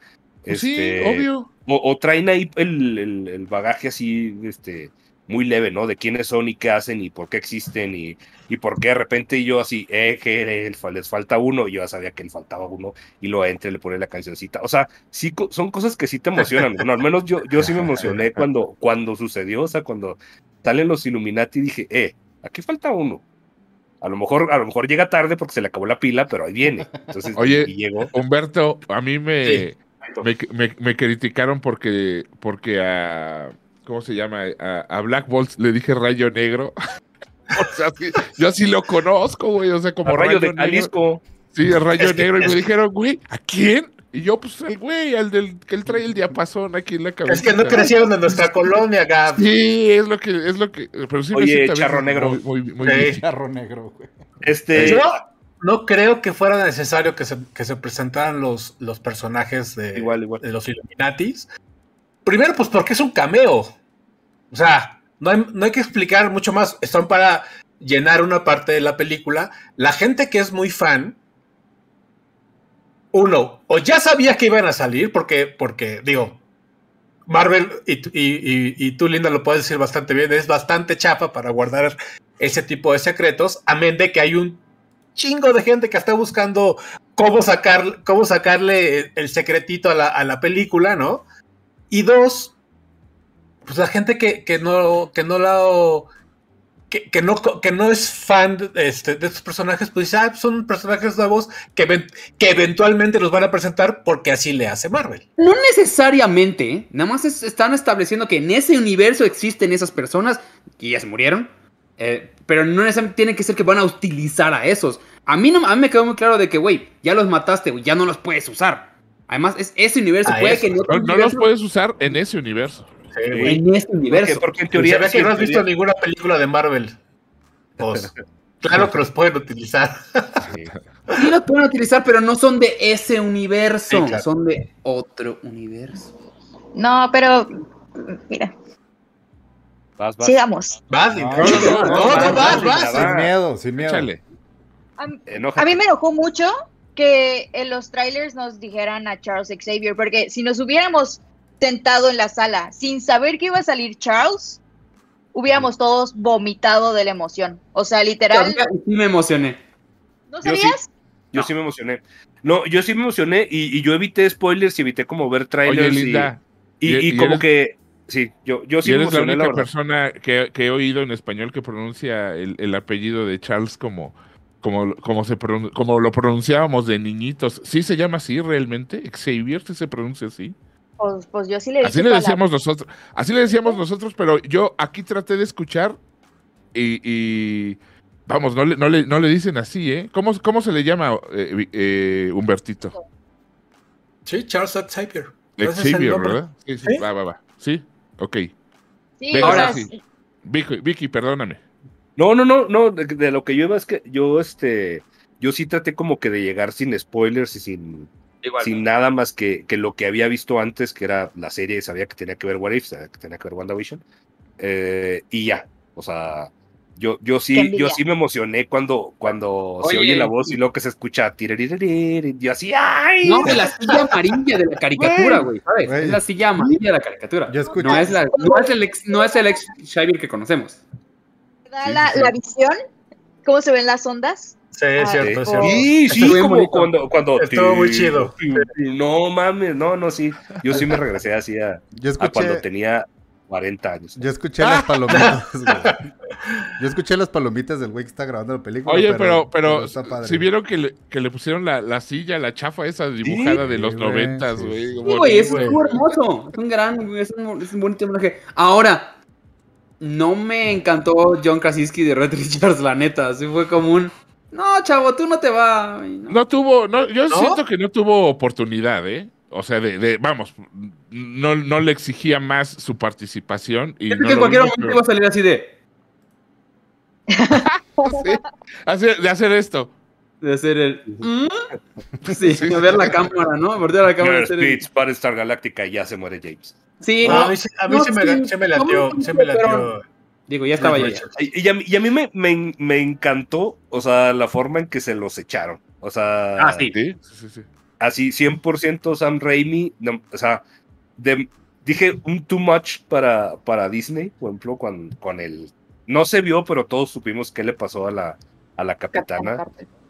Pues sí, este, obvio. o, o traen ahí el, el- el bagaje así, este, muy leve, ¿no? De quiénes son y qué hacen y por qué existen y, y por qué de repente yo así, eh, que les falta uno, y yo ya sabía que le faltaba uno, y lo entre, le pone la cancioncita. O sea, sí, son cosas que sí te emocionan. Bueno, al menos yo, yo sí me emocioné cuando, cuando sucedió, o sea, cuando salen los Illuminati, dije, eh, aquí falta uno. A lo mejor, a lo mejor llega tarde porque se le acabó la pila, pero ahí viene. Entonces, Oye, y llegó. Humberto, a mí me, Sí. me, me- me criticaron porque, porque a, ¿cómo se llama? A, a Black Bolt le dije rayo negro. o sea, sí, yo así lo conozco, güey, o sea, como A rayo de negro. Jalisco. Sí, el rayo Es que- negro. Y me dijeron, güey, ¿a quién? Y yo, pues, el güey, al del que él trae el diapasón aquí en la cabeza. Es que no crecieron en nuestra colonia, Gab. Sí, es lo que, es lo que, pero sí me Oye, charro negro. Muy, muy, muy Sí. bien. Charro negro, güey. Este, Yo no creo que fuera necesario que se, que se presentaran los, los personajes de, Igual, igual. de los Illuminatis. Primero, pues porque es un cameo. O sea, no hay, no hay que explicar mucho más. Están para llenar una parte de la película. La gente que es muy fan, uno, o ya sabía que iban a salir, porque, porque digo, Marvel, y, y, y- tú, Linda, lo puedes decir bastante bien, es bastante chapa para guardar ese tipo de secretos, amén de que hay un chingo de gente que está buscando cómo, sacar, cómo sacarle el secretito a la, a la película, ¿no? Y dos, pues la gente que, que no, que no la... Que, que no, que no es fan de, este, de estos personajes, pues dice, ah, son personajes nuevos que, ven- que eventualmente los van a presentar porque así le hace Marvel. No necesariamente, ¿eh? nada más es- están estableciendo que en ese universo existen esas personas que ya se murieron, eh, pero no necesariamente tiene que ser que van a utilizar a esos. A mí, no, a mí me quedó muy claro de que, güey, ya los mataste, güey, ya no los puedes usar. Además, es ese universo, Ah, puede eso. que No, no los puedes usar en ese universo. Sí, güey. en este universo. porque en teoría. que no has visto ninguna película de Marvel. Pues, claro que los pueden utilizar. sí. Sí los pueden utilizar, pero no son de ese universo, Sí, claro. son de otro universo. No, pero mira, Vas, vas. sigamos. Vas, No, no, no, no, no, vas, vas. Sin miedo, sin miedo. Échale. A, Enójate. a mí me enojó mucho que en los trailers nos dijeran a Charles Xavier, porque si nos hubiéramos sentado en la sala sin saber que iba a salir Charles, hubiéramos todos vomitado de la emoción. O sea, literal, Sí me emocioné. ¿no Yo sí. sabías? Yo sí me emocioné. No, yo sí me emocioné y, y yo evité spoilers y evité como ver trailers. y- Linda, y, y- y y como eres- que. Sí, yo, yo sí me eres la emocioné, la, única persona que, que he oído en español que pronuncia el, el apellido de Charles como, como, como, se como lo pronunciábamos de niñitos. ¿Sí se llama así realmente? ¿Xavier se pronuncia así? Pues, pues yo sí le Así le la- decíamos nosotros. Así le decíamos nosotros, pero yo aquí traté de escuchar y, y- vamos, no le, no, le, no le dicen así, ¿eh? ¿Cómo, cómo se le llama eh, eh, Humbertito? Sí, Charles Xavier. Xavier. ¿verdad? Sí, sí, ¿Sí? va, va, va. Sí, ok. Sí, Venga, ahora sí. Vicky, Vicky, perdóname. No, no, no, no. De, de lo que yo iba es que yo, este. Yo sí traté como que de llegar sin spoilers y sin, Igual. sin nada más que, que lo que había visto antes, que era la serie, sabía que tenía que ver What If, sabía que tenía que ver WandaVision. eh, y ya. O sea, yo, yo sí, yo sí me emocioné cuando, cuando se Oye. oye la voz y luego que se escucha y yo así, ¡ay! No, de la silla amarilla de la caricatura, güey, ¿sabes? Güey. Es la silla amarilla de la caricatura. Yo. No es, la, no es el ex, no es el ex Xavier que conocemos. da Sí, la, sí. la visión, cómo se ven las ondas. Sí, es cierto, es cierto. Sí, sí, Estuvo como bonito. cuando, cuando Estuvo muy chido. No mames, no, no, sí. Yo sí me regresé así a, Yo a cuando tenía 40 años. yo escuché las palomitas, güey. Yo escuché las palomitas del güey que está grabando la película. Oye, pero, pero, si vieron que le, que le pusieron la, la silla, la chafa esa dibujada de los Sí, güey, noventas, sí. güey. Sí, güey, es muy hermoso. Es un gran, es un, es un bonito homenaje. Ahora, no me encantó John Krasinski de Red Richards, la neta. Así fue como un. No, chavo, tú no te vas. no". No tuvo, no, yo ¿No? siento que no tuvo oportunidad, ¿eh? O sea, de, de- vamos, no, no le exigía más su participación. Y Yo creo no que en cualquier momento pero- iba a salir así de. Sí, hacer- de hacer esto. De hacer el. "Mm". Sí, de ver la cámara, ¿no? Voltear la cámara. hacer el- Beats, Battlestar Galactica y ya se muere James. Sí, No, no. a mí, sí- a mí no, se, me, sí, se me latió, se me pero- latió. Digo, ya estaba ya. Y, y a mí, y a mí me, me, me encantó, o sea, la forma en que se los echaron. O sea, Ah, sí. Sí, sí, sí, sí. así 100% Sam Raimi. no, o sea, de- dije un too much para, para Disney, por ejemplo, con, con el... No se vio, pero todos supimos qué le pasó a la, a la capitana.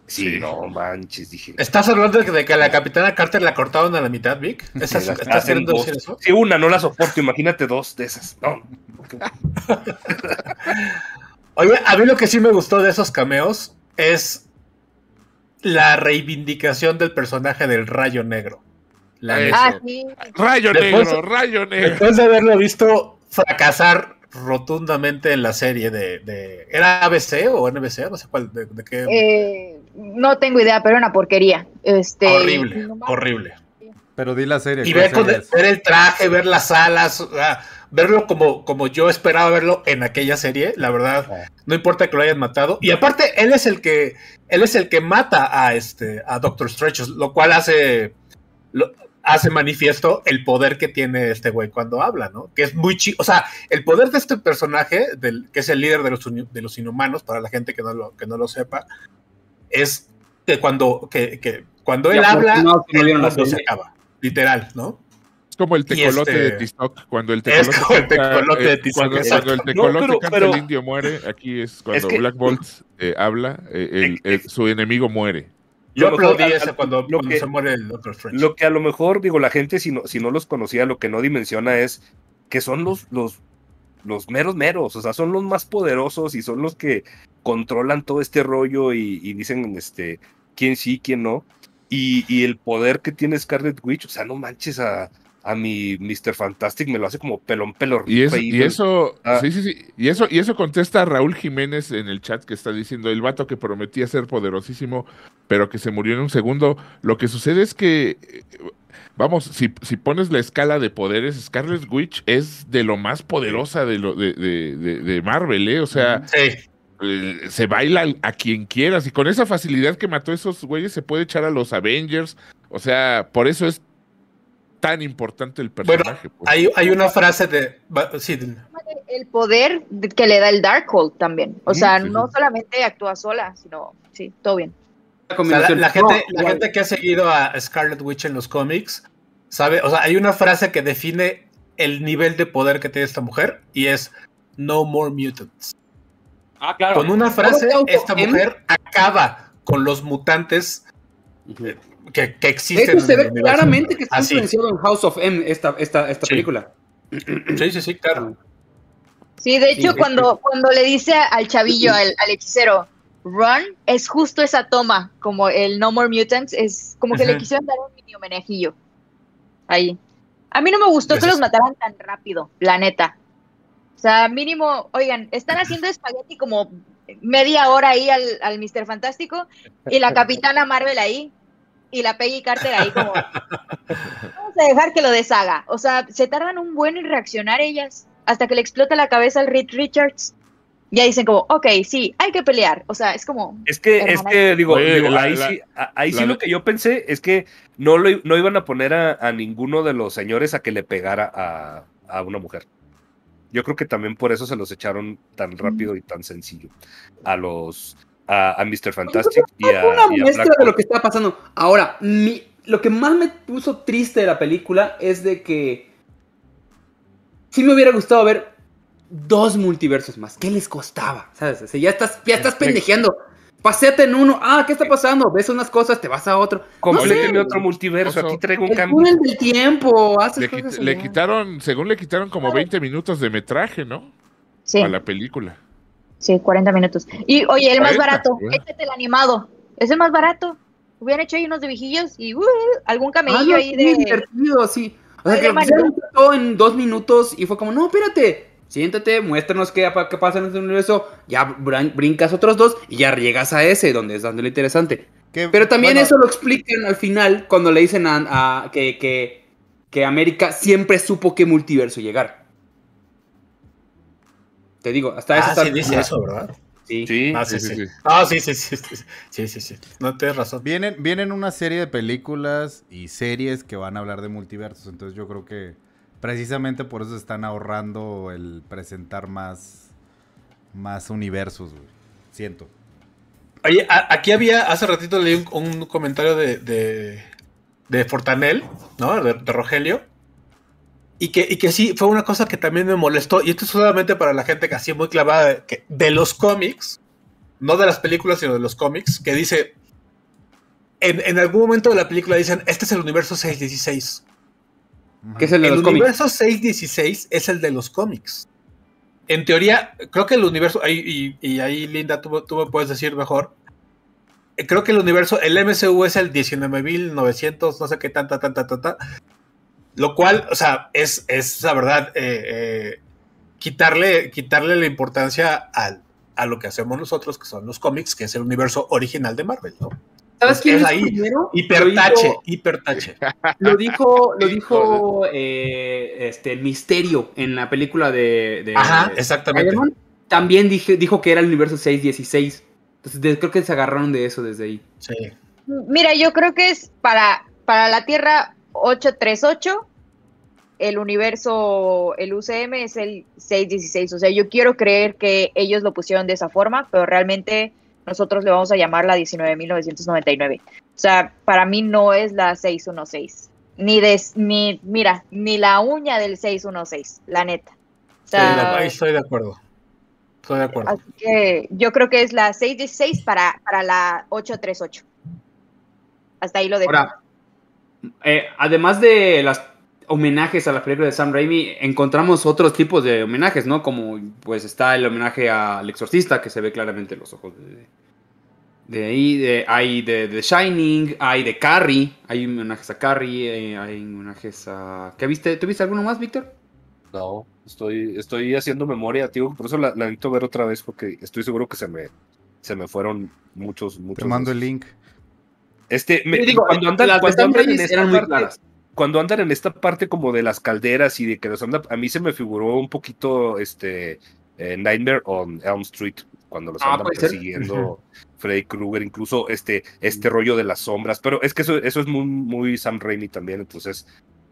Sí, Sí. no manches, dije. ¿Estás hablando de que a la capitana Carter la cortaron a la mitad, Vic? ¿Estás, ¿estás decir eso? Sí, una no la soporto, imagínate dos de esas. No. Oye, a mí lo que sí me gustó de esos cameos es la reivindicación del personaje del Rayo Negro. La. Ah, sí. Rayo Después- negro, rayo negro. Después de haberlo visto fracasar rotundamente en la serie de, de- ¿Era ABC o NBC? No sé cuál, de, de qué. Eh, no tengo idea, pero una porquería. Este, horrible, horrible. Pero di la serie. Y ¿cuál ver, con- ver el traje, ver las alas, o sea, verlo como, como yo esperaba verlo en aquella serie, la verdad, Ah. no importa que lo hayan matado. Y aparte, él es el que, él es el que mata a este, a Doctor Strange, lo cual hace, lo- hace manifiesto el poder que tiene este güey cuando habla, ¿no? Que es muy chido. O sea, el poder de este personaje, del, que es el líder de los, de los inhumanos, para la gente que no lo, que no lo sepa, es que cuando, que, que cuando él habla, no el mundo se acaba. Literal, ¿no? Es como el tecolote este- de Tizoc. Cuando el Es tecolote, como el tecolote de eh, Tizoc, Cuando, cuando el No, tecolote pero- canta, pero- el indio muere. Aquí es cuando que- Black Bolt eh, habla, eh, el- el- su enemigo muere. Yo aplaudí cuando, lo cuando que- se muere el Doctor Strange. Lo que a lo mejor, digo, la gente, si no, si no los conocía, lo que no dimensiona es que son los, los, los meros meros, o sea, son los más poderosos y son los que controlan todo este rollo y, y dicen este quién sí, quién no. Y, y el poder que tiene Scarlet Witch, o sea, no manches a, a mi Mr. Fantastic, me lo hace como pelón pelón. Y, es- y eso, Ah. sí, sí, sí. Y eso, y eso contesta Raúl Jiménez en el chat que está diciendo el vato que prometía ser poderosísimo, pero que se murió en un segundo. Lo que sucede es que eh, vamos, si, si pones la escala de poderes, Scarlet Witch es de lo más poderosa de, lo, de, de, de- de Marvel, ¿eh? O sea, Sí. eh, se baila a quien quieras y con esa facilidad que mató a esos güeyes se puede echar a los Avengers. O sea, por eso es tan importante el Bueno, personaje. pues. hay, hay una frase de. Sí, El poder de- que le da el Darkhold también. O sea, sí, sí. no solamente actúa sola, sino, sí, todo bien. La o sea, la, gente, la gente que ha seguido a Scarlet Witch en los cómics sabe, o sea, hay una frase que define el nivel de poder que tiene esta mujer y es No more mutants. Ah, claro. Con una frase, ¿Cómo se esta mujer acaba con los mutantes. Que, que existen. hecho, se ve claramente que está Así. influenciado en House of M, esta, esta, esta Sí. película. Sí, sí, sí, claro. Sí, de hecho, sí, cuando, cuando le dice al chavillo, al, al hechicero, run, es justo esa toma, como el No More Mutants, es como que le quisieron dar un mini homenajillo. Ahí. A mí no me gustó que Gracias. los mataran tan rápido, la neta. O sea, mínimo, oigan, están haciendo espagueti como media hora ahí al, al Mr. Fantástico y la Capitana Marvel ahí y la Peggy Carter ahí como... Vamos a dejar que lo deshaga. O sea, se tardan un buen en reaccionar ellas hasta que le explota la cabeza al Reed Richards. Ya dicen como, ok, sí, hay que pelear. O sea, es como... Es que, es que digo, Oye, digo, la- ahí, la- sí, ahí sí la- lo que yo pensé es que no, lo, no iban a poner a, a ninguno de los señores a que le pegara a, a una mujer. Yo creo que también por eso se los echaron tan rápido y tan sencillo a los a, a Mr. Fantastic y a, Fue una y a muestra Black de lo que está pasando. Ahora, mi- lo que más me puso triste de la película es de que sí me hubiera gustado ver dos multiversos más. ¿Qué les costaba? ¿Sabes? O sea, ya estás, ya estás pendejeando. Paseate en uno. Ah, ¿qué está pasando? Ves unas cosas, te vas a otro. Compléteme No sé. otro multiverso. Oso. Aquí traigo un El cambio. túnel del tiempo. Haces Le, quit- cosas le quitaron, según le quitaron como 20 minutos de metraje, ¿no? Sí, A la película. Sí, 40 minutos. Y oye, el más 40, barato, bueno. échate el animado. Es el más barato. Hubieran hecho ahí unos de viejillos y uh, algún Ah, camellillo no, ahí sí, de... divertido, sí. O sea, que todo en dos minutos y fue como, no, espérate, siéntate, muéstranos qué, qué pasa en este universo, ya brin- brincas otros dos y ya llegas a ese, donde es donde lo interesante. Que- Pero también bueno, eso lo explican al final cuando le dicen a, a- que, que, que América siempre supo qué multiverso llegar. Te digo, hasta eso Ah, está- sí, dice eso, ¿verdad? Sí. Sí, Ah, sí, sí, sí. sí. Ah, sí, sí, sí, sí, sí, sí, sí. No tienes razón. Vienen, vienen una serie de películas y series que van a hablar de multiversos. Entonces yo creo que precisamente por eso están ahorrando el presentar más, más universos, güey. Siento. Oye, a- aquí había, hace ratito leí un, un comentario de, de, de Fortanel, ¿no? De, de Rogelio. Y que, y que sí, fue una cosa que también me molestó. Y esto es solamente para la gente que así muy clavada de, que- de los cómics, no de las películas, sino de los cómics, que dice, en, en algún momento de la película dicen, este es el universo 616. Que es el de el los cómics. universo 616 es el de los cómics. En teoría, creo que el universo, y, y ahí Linda, tú, tú me puedes decir mejor. Eh, Creo que el universo, el MCU es el 19.900, no sé qué tanta, tanta, tanta. Lo cual, o sea, es, es la verdad, eh, eh, quitarle, quitarle la importancia al, a lo que hacemos nosotros, que son los cómics, que es el universo original de Marvel, ¿no? ¿Sabes Pues quién es ahí. primero? Hipertache, Lo hizo- hipertache. Lo dijo, lo dijo eh, este, el misterio en la película de, de Ajá, exactamente. Iron Man. También dije, dijo que era el universo 616. Entonces de- creo que se agarraron de eso desde ahí. Sí. Mira, yo creo que es para, para la Tierra 838, el universo, el UCM es el 616. O sea, yo quiero creer que ellos lo pusieron de esa forma, pero realmente nosotros le vamos a llamar la 19.999. O sea, para mí no es la 616. Ni, de, ni, mira, ni la uña del 616, la neta. O Sí, estoy de acuerdo. Estoy de acuerdo. Así que yo creo que es la 616 para, para la 838. Hasta ahí lo dejo. Ahora, eh, además de los homenajes a la película de Sam Raimi, encontramos otros tipos de homenajes, ¿no? Como pues está el homenaje al exorcista, que se ve claramente los ojos de, de ahí, de- hay de, de Shining, hay de Carrie, hay homenajes a Carrie, eh, hay homenajes a... ¿Qué viste? ¿Tú viste alguno más, Víctor? No, estoy, estoy haciendo memoria, tío. Por eso la, la necesito ver otra vez, porque estoy seguro que se me, se me fueron muchos, muchos. Te mando el link. Este, me- Yo digo, cuando andan, las cuando andan en esta parte- claras. cuando andan en esta parte como de las calderas y de que los anda, a mí se me figuró un poquito este eh, Nightmare on Elm Street cuando los Ah, andan persiguiendo Freddy Krueger, incluso este, este rollo de las sombras, pero es que eso, eso es muy, muy Sam Raimi también, entonces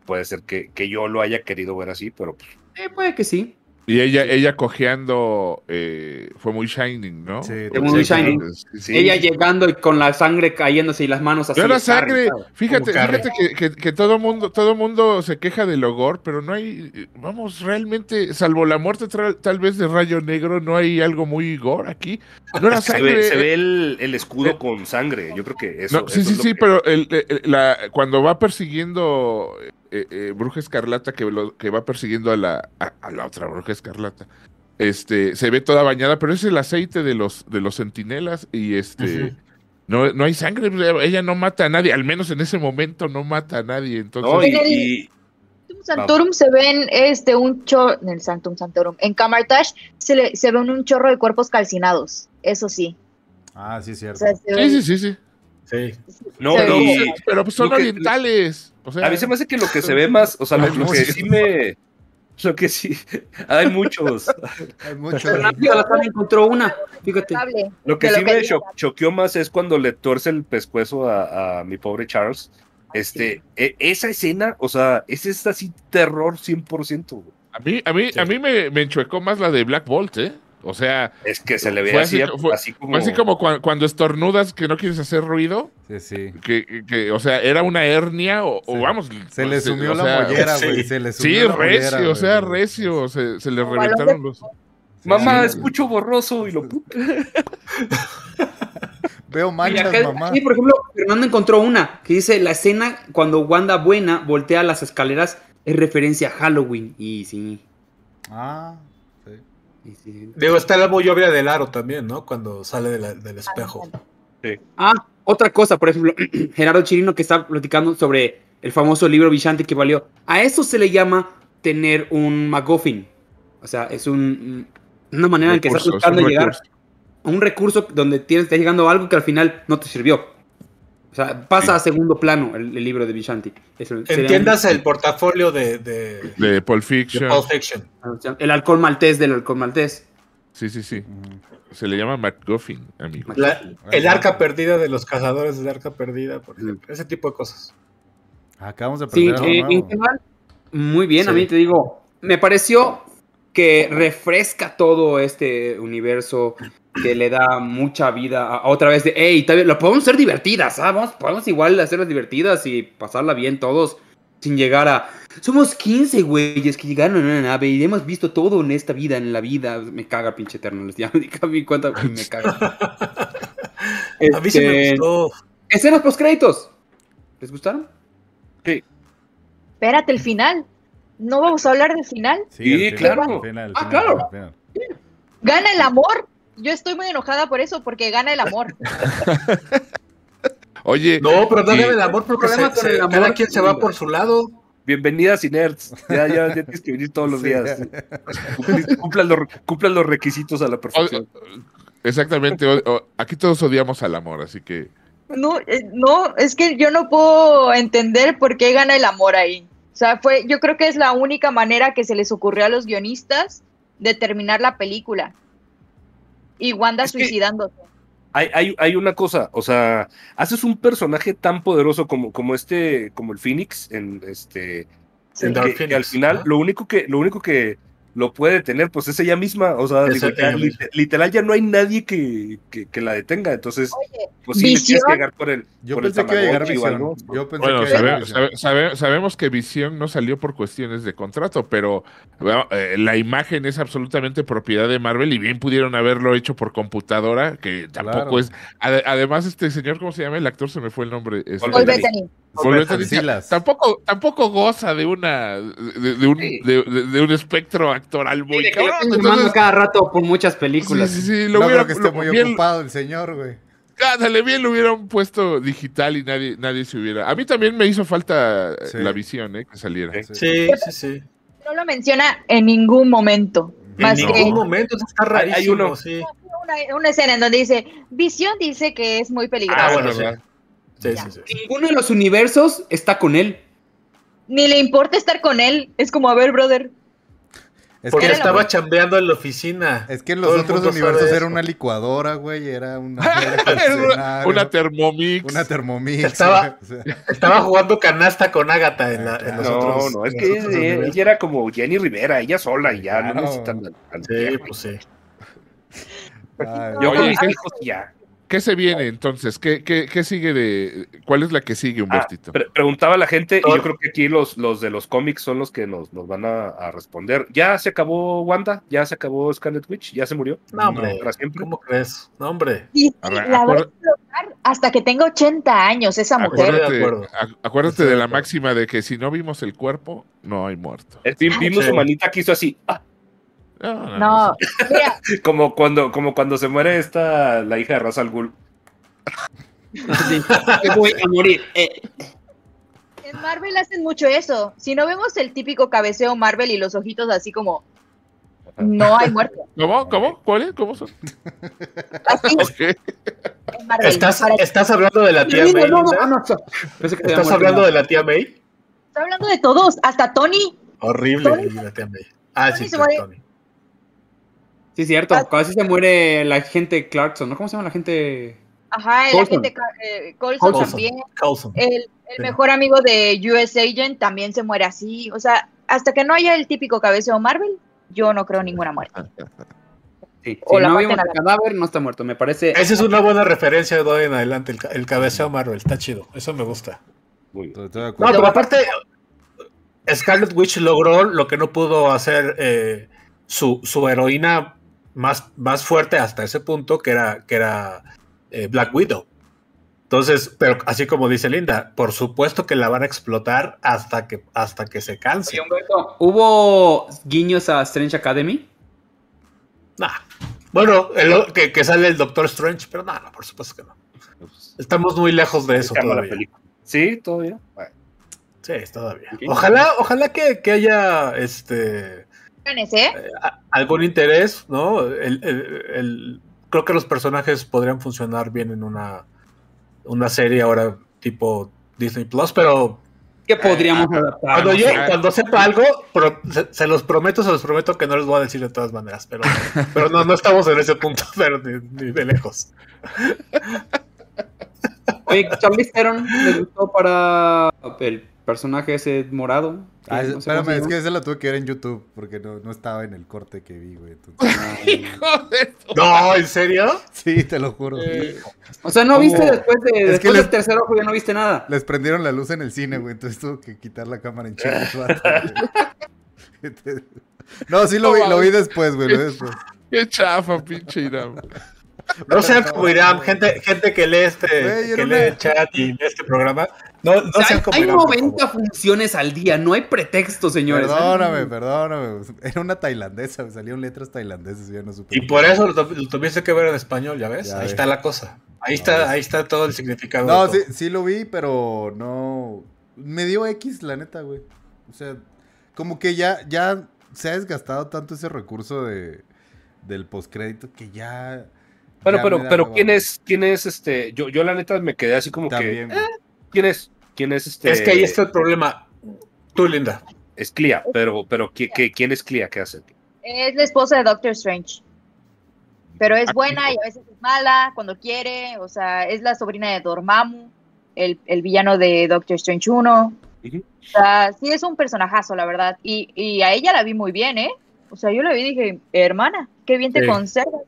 puede ser que, que yo lo haya querido ver así, pero pues, Eh, puede que sí. Y ella, ella cojeando eh, fue muy shining, ¿no? Sí, Fue muy shining. Sí. Ella llegando y con la sangre cayéndose y las manos así. No era de Carrie, sangre. Fíjate, fíjate que, que, que todo mundo, todo mundo se queja del ogor, pero no hay, vamos, realmente, salvo la muerte tal vez de Rayo Negro, no hay algo muy gore aquí. No era se sangre. ve, se ve el, el Eh, escudo con sangre, yo creo que eso. No, sí, eso sí, es sí, que- pero el, el- la, cuando va persiguiendo eh, eh, Bruja Escarlata, que, lo- que va persiguiendo a la, a, a la otra Bruja Escarlata, este, se ve toda bañada, pero es el aceite de los, de los centinelas y este... No, no hay sangre, ella no mata a nadie, al menos en ese momento no mata a nadie. Entonces, No, y, Santorum se ven este un chorro en el Sanctum Santorum. En Camartage se, le, se ven un chorro de cuerpos calcinados. Eso sí. Ah, sí, O cierto. sea, sí, ven- sí, sí, sí. Sí. no, y- Pero pues son Lo que- orientales. O sea, a mí se me hace que lo que se ve más, o sea, lo, que sí. me. Lo que sí. Hay muchos. Hay mucho. Fernando Salazar encontró una. Fíjate. Lo que sí lo que me choqueó más es cuando le tuerce el pescuezo a, a mi pobre Charles. Este, e- esa escena, o sea, ese es así terror 100%. güey. a mí, a mí, Sí. a mí me, me enchuecó más la de Black Bolt, ¿eh? O sea, Es que se le ve Fue así, así- fue- así como. fue así como cua- cuando estornudas que no quieres hacer ruido, Sí, sí. que, que, o sea, era una hernia o, o Sí. vamos. Se le sumió la sea, mollera, sí. güey. Se le sumió Sí, la mollera, recio, o sea, recio, se, se le balón reventaron los... Mamá, Sí. escucho borroso y lo. Veo Y manchas, acá- mamá. sí, por ejemplo, Fernando encontró una que dice la escena cuando Wanda Buena voltea las escaleras es referencia a Halloween. Y sí. Ah, sí. Y sí. Digo, está la muy obvia del aro también, ¿no? Cuando sale de la- del espejo. Ah, otra cosa, por ejemplo, Gerardo Chirino que está platicando sobre el famoso libro Villante que valió. A eso se le llama tener un MacGuffin. O sea, es un, una manera en que estás buscando un llegar recurso. a un recurso donde tienes, está llegando a algo que al final no te sirvió. O sea, pasa Sí. a segundo plano el, el libro de Vishanti. Entiendas el portafolio de, de, De Pulp de Fiction. Pulp Fiction. El alcohol maltés del alcohol maltés. Sí, sí, sí. Se le llama MacGuffin, amigo. La- el arca perdida de los cazadores del arca perdida, por ejemplo. Ese tipo de cosas. Acabamos de Sí, aprender eh, algo en general, muy bien. A Sí. mí te digo, me pareció que refresca todo este universo, que le da mucha vida a, a otra vez de, hey, lo podemos hacer divertidas, ¿ah? Vamos- podemos igual hacerlas divertidas y pasarla bien todos, sin llegar a, somos 15 güeyes que llegaron en una nave y hemos visto todo en esta vida, en la vida. Me caga pinche Eternals, ya me di a mí cuenta que me caga. A mí sí me Este, gustó. Escenas post créditos. ¿Les gustaron? Espérate, el final. ¿No vamos a hablar del final? Sí, claro. final, Ah, final, claro. final. Gana el amor. Yo estoy muy enojada por eso, porque gana el amor. Oye, No, pero no gana el amor porque problema con el amor cada quien se va por su lado. Bienvenidas y nerds. Ya, ya, ya tienes que venir todos los Sí. días. Cumplan- los, cumplan los requisitos a la o- perfección. exactamente, o- o- aquí todos odiamos al amor, así que... No, eh, no, es que yo no puedo entender por qué gana el amor ahí. O sea, fue, yo creo que es la única manera que se les ocurrió a los guionistas de terminar la película. Y Wanda Es suicidándose. Hay, hay, hay una cosa, o sea, haces un personaje tan poderoso como, como este, como el Phoenix, en este, En que, al final ¿no? lo único que, lo único que lo puede detener, pues es ella misma. O sea, digo, ya, literal ya no hay nadie que, que, que la detenga. Entonces, Oye, pues sí, le tienes que llegar por el. Yo por el pensé que iba a llegar Visión. Yo pensé Bueno, que sabe- sabemos que Visión no salió por cuestiones de contrato, pero bueno, eh, la imagen es absolutamente propiedad de Marvel y bien pudieron haberlo hecho por computadora, que tampoco Claro. es... ade- además, este señor, ¿cómo se llama? El actor se me fue el nombre. Este, Tampoco, tampoco goza de una de, de un, Sí. de, de- de un espectro actoral muy Sí, cabrón. Entonces, cada rato por muchas sí, películas. sí, sí, lo no hubiera- creo que esté lo- muy bien- ocupado el señor, güey. Ándale, bien lo hubieran puesto digital y nadie, nadie se hubiera. A mí también me hizo falta eh, Sí. la visión, ¿eh? Que saliera. Sí. Sí, sí, sí. No lo menciona en ningún momento. En Más no. que ningún momento eso está Hay- hay rarísimo, uno- sí. una, una escena en donde dice, Visión dice que es muy peligroso. Ah, bueno, Ninguno de los universos está con él. ni le importa estar con él. Es como, a ver, brother. Es Porque que, estaba buena. chambeando en la oficina. es que en los otros universos era una licuadora, güey. Era una, Era una, una Thermomix. una Thermomix. Estaba- güey, o sea, Estaba jugando canasta con Agatha en, la, en los No, otros. no, es que ella, era como Jenny Rivera, ella sola y ya no Claro. necesitan al- al Sí, pues sí. ay, Yo con Oye, mis ¿qué- hijos ya. ¿Qué se viene entonces? ¿Qué, qué, qué sigue de. ¿Cuál es la que sigue, Ah, Humbertito? pre- preguntaba la gente, y yo creo que aquí los, los de los cómics son los que nos, nos van a, a responder. ¿Ya se acabó Wanda? ¿Ya se acabó Scarlet Witch? ¿Ya se murió? No, hombre. ¿Para siempre? ¿Cómo crees? No, hombre. Ver, la va a hasta que tenga 80 años esa mujer. De Acuérdate, de la máxima de que si no vimos el cuerpo, no hay muerto. Vi- Vimos Sí. su manita que hizo así, ah, No, no, No, mira, como cuando, como cuando se muere esta, la hija de Ra's al Ghul. Sí, que voy a morir. Eh, en Marvel hacen mucho eso. Si no vemos el típico cabeceo Marvel y los ojitos así como, no hay muerte. ¿Cómo? ¿Cómo? ¿Cuáles? ¿Cómo son? Así Ok. en Marvel. ¿Estás, ¿Estás hablando de la tía May? no, ¿Estás hablando de la tía May? Está hablando de todos, hasta Tony. Horrible Tony- la tía May. Ah, Tony sí, se sí, muere. Tony. Sí, cierto. Ah. Casi se muere la gente Clarkson, ¿no? ¿Cómo se llama la gente? Ajá, el Coulson. agente eh, Coulson Coulson. también. Coulson. El, el Sí. mejor amigo de US Agent también se muere así. O sea, hasta que no haya el típico cabeceo Marvel, yo no creo ninguna muerte. Sí, O si la no vimos a el cadáver, no está muerto. Me parece. Esa es una buena referencia de hoy en adelante, el, ca- el cabeceo Marvel. Está chido. Eso me gusta. Muy bien. No, pero aparte, Scarlet Witch logró lo que no pudo hacer eh, su, su heroína más, más fuerte hasta ese punto, que era, que era eh, Black Widow. Entonces, pero así como dice Linda, por supuesto que la van a explotar hasta que, hasta que se canse. Oye, Humberto, ¿Hubo guiños a Strange Academy? Nah. Bueno, el- que, que sale el Doctor Strange, pero no, no, por supuesto que no. Estamos muy lejos de eso todavía. película. Sí, todavía. Bueno, Sí, todavía. Ojalá, ojalá que, que haya este Planes, ¿eh? a- algún interés, ¿no? El, el- el- creo que los personajes podrían funcionar bien en una, una serie ahora tipo Disney Plus, pero ¿Qué podríamos adaptar? cuando yo, cuando sepa algo, pro- se, se los prometo, se los prometo que no les voy a decir de todas maneras, pero, pero no, no estamos en ese punto, pero ni, ni de lejos. Oye, Charlize Theron gustó para el personaje ese morado. Ah, No sé cómo espérame, es que ese lo tuve que ver en YouTube porque no, no estaba en el corte que vi, güey. entonces- Hijo de No, ¿en serio? sí, te lo juro. Eh, O sea, no viste ¿Cómo? después, de, Es después que les- del tercer ojo, ya no viste nada. Les prendieron la luz en el cine, güey, entonces tuve que quitar la cámara en güey. No, sí lo vi, lo vi después, güey, lo vi después. Qué chafa, pinche Irán. No sean como Irán, gente, gente que lee este, que lee el chat y lee este programa. No, no O sea, sean hay, como hay Irán. por 90 favor. funciones al día, no hay pretexto, señores. Perdóname, perdóname. Era una tailandesa, me salieron letras tailandesas y ya no supe. Y por eso lo, lo tuviste que ver en español, ¿ya ves? Ya ahí ves. está la cosa. Ahí No, está, ves. ahí está todo el significado. No, sí lo vi, pero no. Me dio X, la neta, güey. O sea, como que ya, ya se ha desgastado tanto ese recurso de, del postcrédito que ya. Bueno, ya pero, pero. ¿quién es, quién es este? Yo, yo la neta me quedé así como También. que, güey. ¿quién es? ¿Quién es este? Es que ahí está el problema. Tú, Linda. Es Clea, pero, pero ¿qui- qui- ¿quién es Clea? ¿Qué hace? Es la esposa de Doctor Strange. Pero es Ah, buena y a veces es mala cuando quiere. O sea, es la sobrina de Dormammu, el, el villano de Doctor Strange 1. Ujú. O sea, sí es un personajazo, la verdad. Y, y a ella la vi muy bien, ¿eh? O sea, yo la vi y dije, hermana, qué bien te Sí. conservas.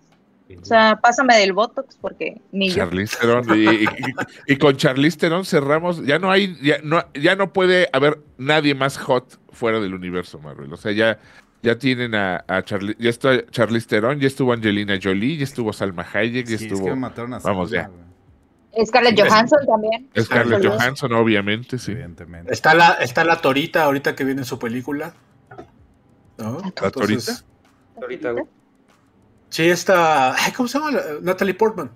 O sea, pásame del Botox porque ni yo. Charlize Theron. Y, y- y- y con Charlize Theron cerramos. Ya no hay, ya no, ya no puede haber nadie más hot fuera del universo Marvel. O sea, ya, ya tienen a, a Charlize, ya está Charlize Theron, ya estuvo Angelina Jolie, ya estuvo Salma Hayek, ya Sí, es estuvo que mataron a Vamos Salma, ya. Scarlett Johansson también. Scarlett. Johansson, obviamente, sí. Evidentemente. Está la, está la Torita ahorita que viene en su película. ¿No? ¿La Torita? Güey. Sí, está. Ay, ¿Cómo se llama? La- Natalie Portman.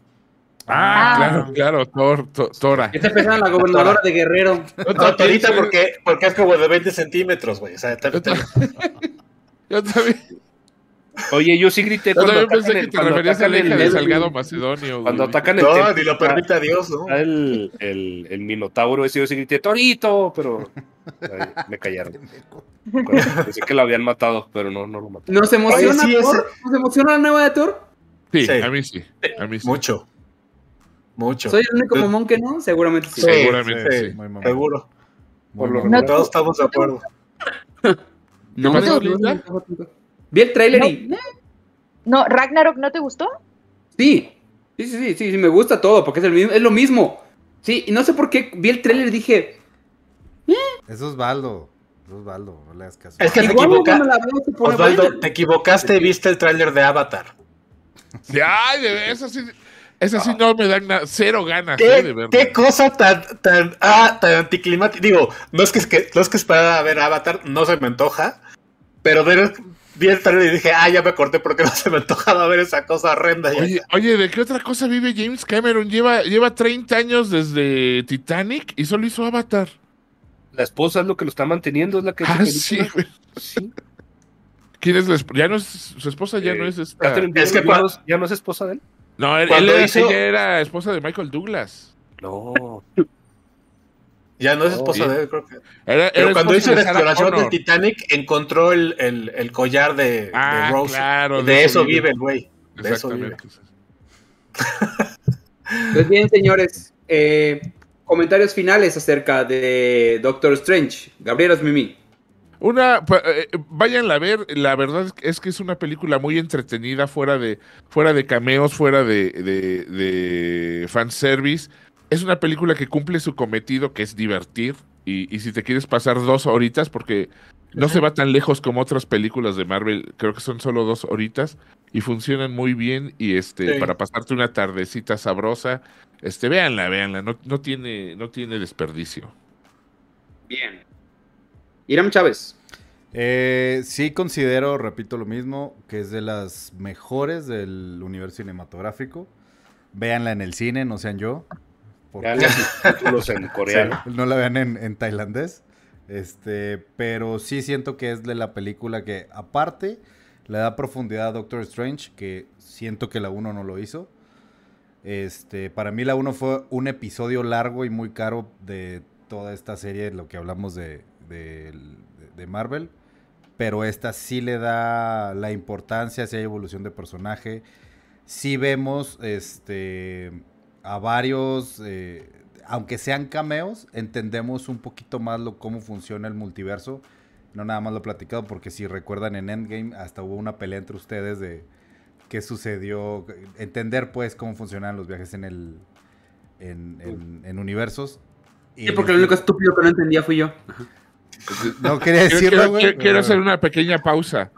Ah, Ah. claro, claro, Tora. Está empezando la gobernadora de Guerrero. No, Torita porque, porque es como de 20 centímetros, güey. O sea, yo también. Oye, yo sí grité Yo cuando también pensé atacan que el- te cuando referías a atacan la hija el- de el- Salgado Macedonio. Cuando atacan el No, ni lo permita Dios, ¿no? el, el, el minotauro ese, yo sí grité, Torito, pero ay, me callaron. Pensé que lo habían matado, pero no, no lo mataron. ¿Nos emociona Oye, sí, Thor? ¿Nos emociona la nueva de Thor? Sí, Sí. a mí sí. A mí sí. Mucho. Mucho. ¿Soy el único mamón que no? Seguramente sí. Sí, Seguramente sí, sí. Muy mamón. Seguro. Muy Por lo. No, Todos estamos de acuerdo. No, ¿Qué no, no, no. Vi el trailer y... No, Ragnarok, ¿no te gustó? Sí, sí, sí, sí, sí, sí, me gusta todo, porque es, el mismo, es lo mismo. Sí, y no sé por qué vi el trailer y dije, Eso es Baldo. Eso es Baldo, no le hagas caso. Es que te equivoca- no Osvaldo, te equivocaste, viste el tráiler de Avatar. Sí, ay, de esa sí. Esa sí no me dan cero ganas eh, de ¿Qué, verla. qué cosa tan, tan, ah, tan anticlimática. Digo, no es que, no es que esperara a ver Avatar, no se me antoja. Pero ver, vi el trailer y dije, ah, ya me acordé porque no se me antojaba ver esa cosa horrenda. Ya- Oye, oye, ¿de qué otra cosa vive James Cameron? Lleva, lleva 30 años desde Titanic y solo hizo Avatar. La esposa es lo que lo está manteniendo, es la que Ah, sí. ¿Quién es la esp- Ya no es su esposa, ya Eh, no es esta. Es que Bigelow, cua- ¿ya no- ¿Ya es esposa de él? No, él, cuando él era- hizo- ella era esposa de Michael Douglas. No. Ya no es Oh, esposa de él, creo que. Era, Pero cuando hizo la exploración del. Titanic, encontró el, el, el collar de, de Ah, Rose. claro. de, eso vive el güey. De eso vive. Exactamente. Pues bien, señores, eh, comentarios finales acerca de Doctor Strange. Gabriel Mimi. Una, eh, váyanla a ver, la verdad es que- es que es una película muy entretenida, fuera de, fuera de cameos, fuera de, de, de fanservice. Es una película que cumple su cometido, que es divertir. Y, y si te quieres pasar dos horitas, porque no se va tan lejos como otras películas de Marvel, creo que son solo dos horitas, y funcionan muy bien. Y este, Sí. para pasarte una tardecita sabrosa, este, véanla, véanla, no, no tiene, no tiene desperdicio. Bien. Iram Chávez. Eh, sí considero, repito lo mismo, que es de las mejores del universo cinematográfico. Véanla en el cine, no sean yo. Títulos en coreano. no la vean en, en tailandés. Este, pero sí siento que es de la película que, aparte, le da profundidad a Doctor Strange, que siento que la 1 no lo hizo. Este, para mí la 1 fue un episodio largo y muy caro de toda esta serie, lo que hablamos de, de, de Marvel. Pero esta sí le da la importancia, si hay evolución de personaje. Sí vemos este, a varios, eh, aunque sean cameos, entendemos un poquito más lo, cómo funciona el multiverso. No nada más lo he platicado, porque si recuerdan en Endgame, hasta hubo una pelea entre ustedes de qué sucedió. Entender, pues, cómo funcionan los viajes en el. en, en- en universos. Y Sí, porque lo único estúpido que no entendía fui yo. No quería Quiero, decirlo, quiero- güey. quiero- hacer una pequeña pausa.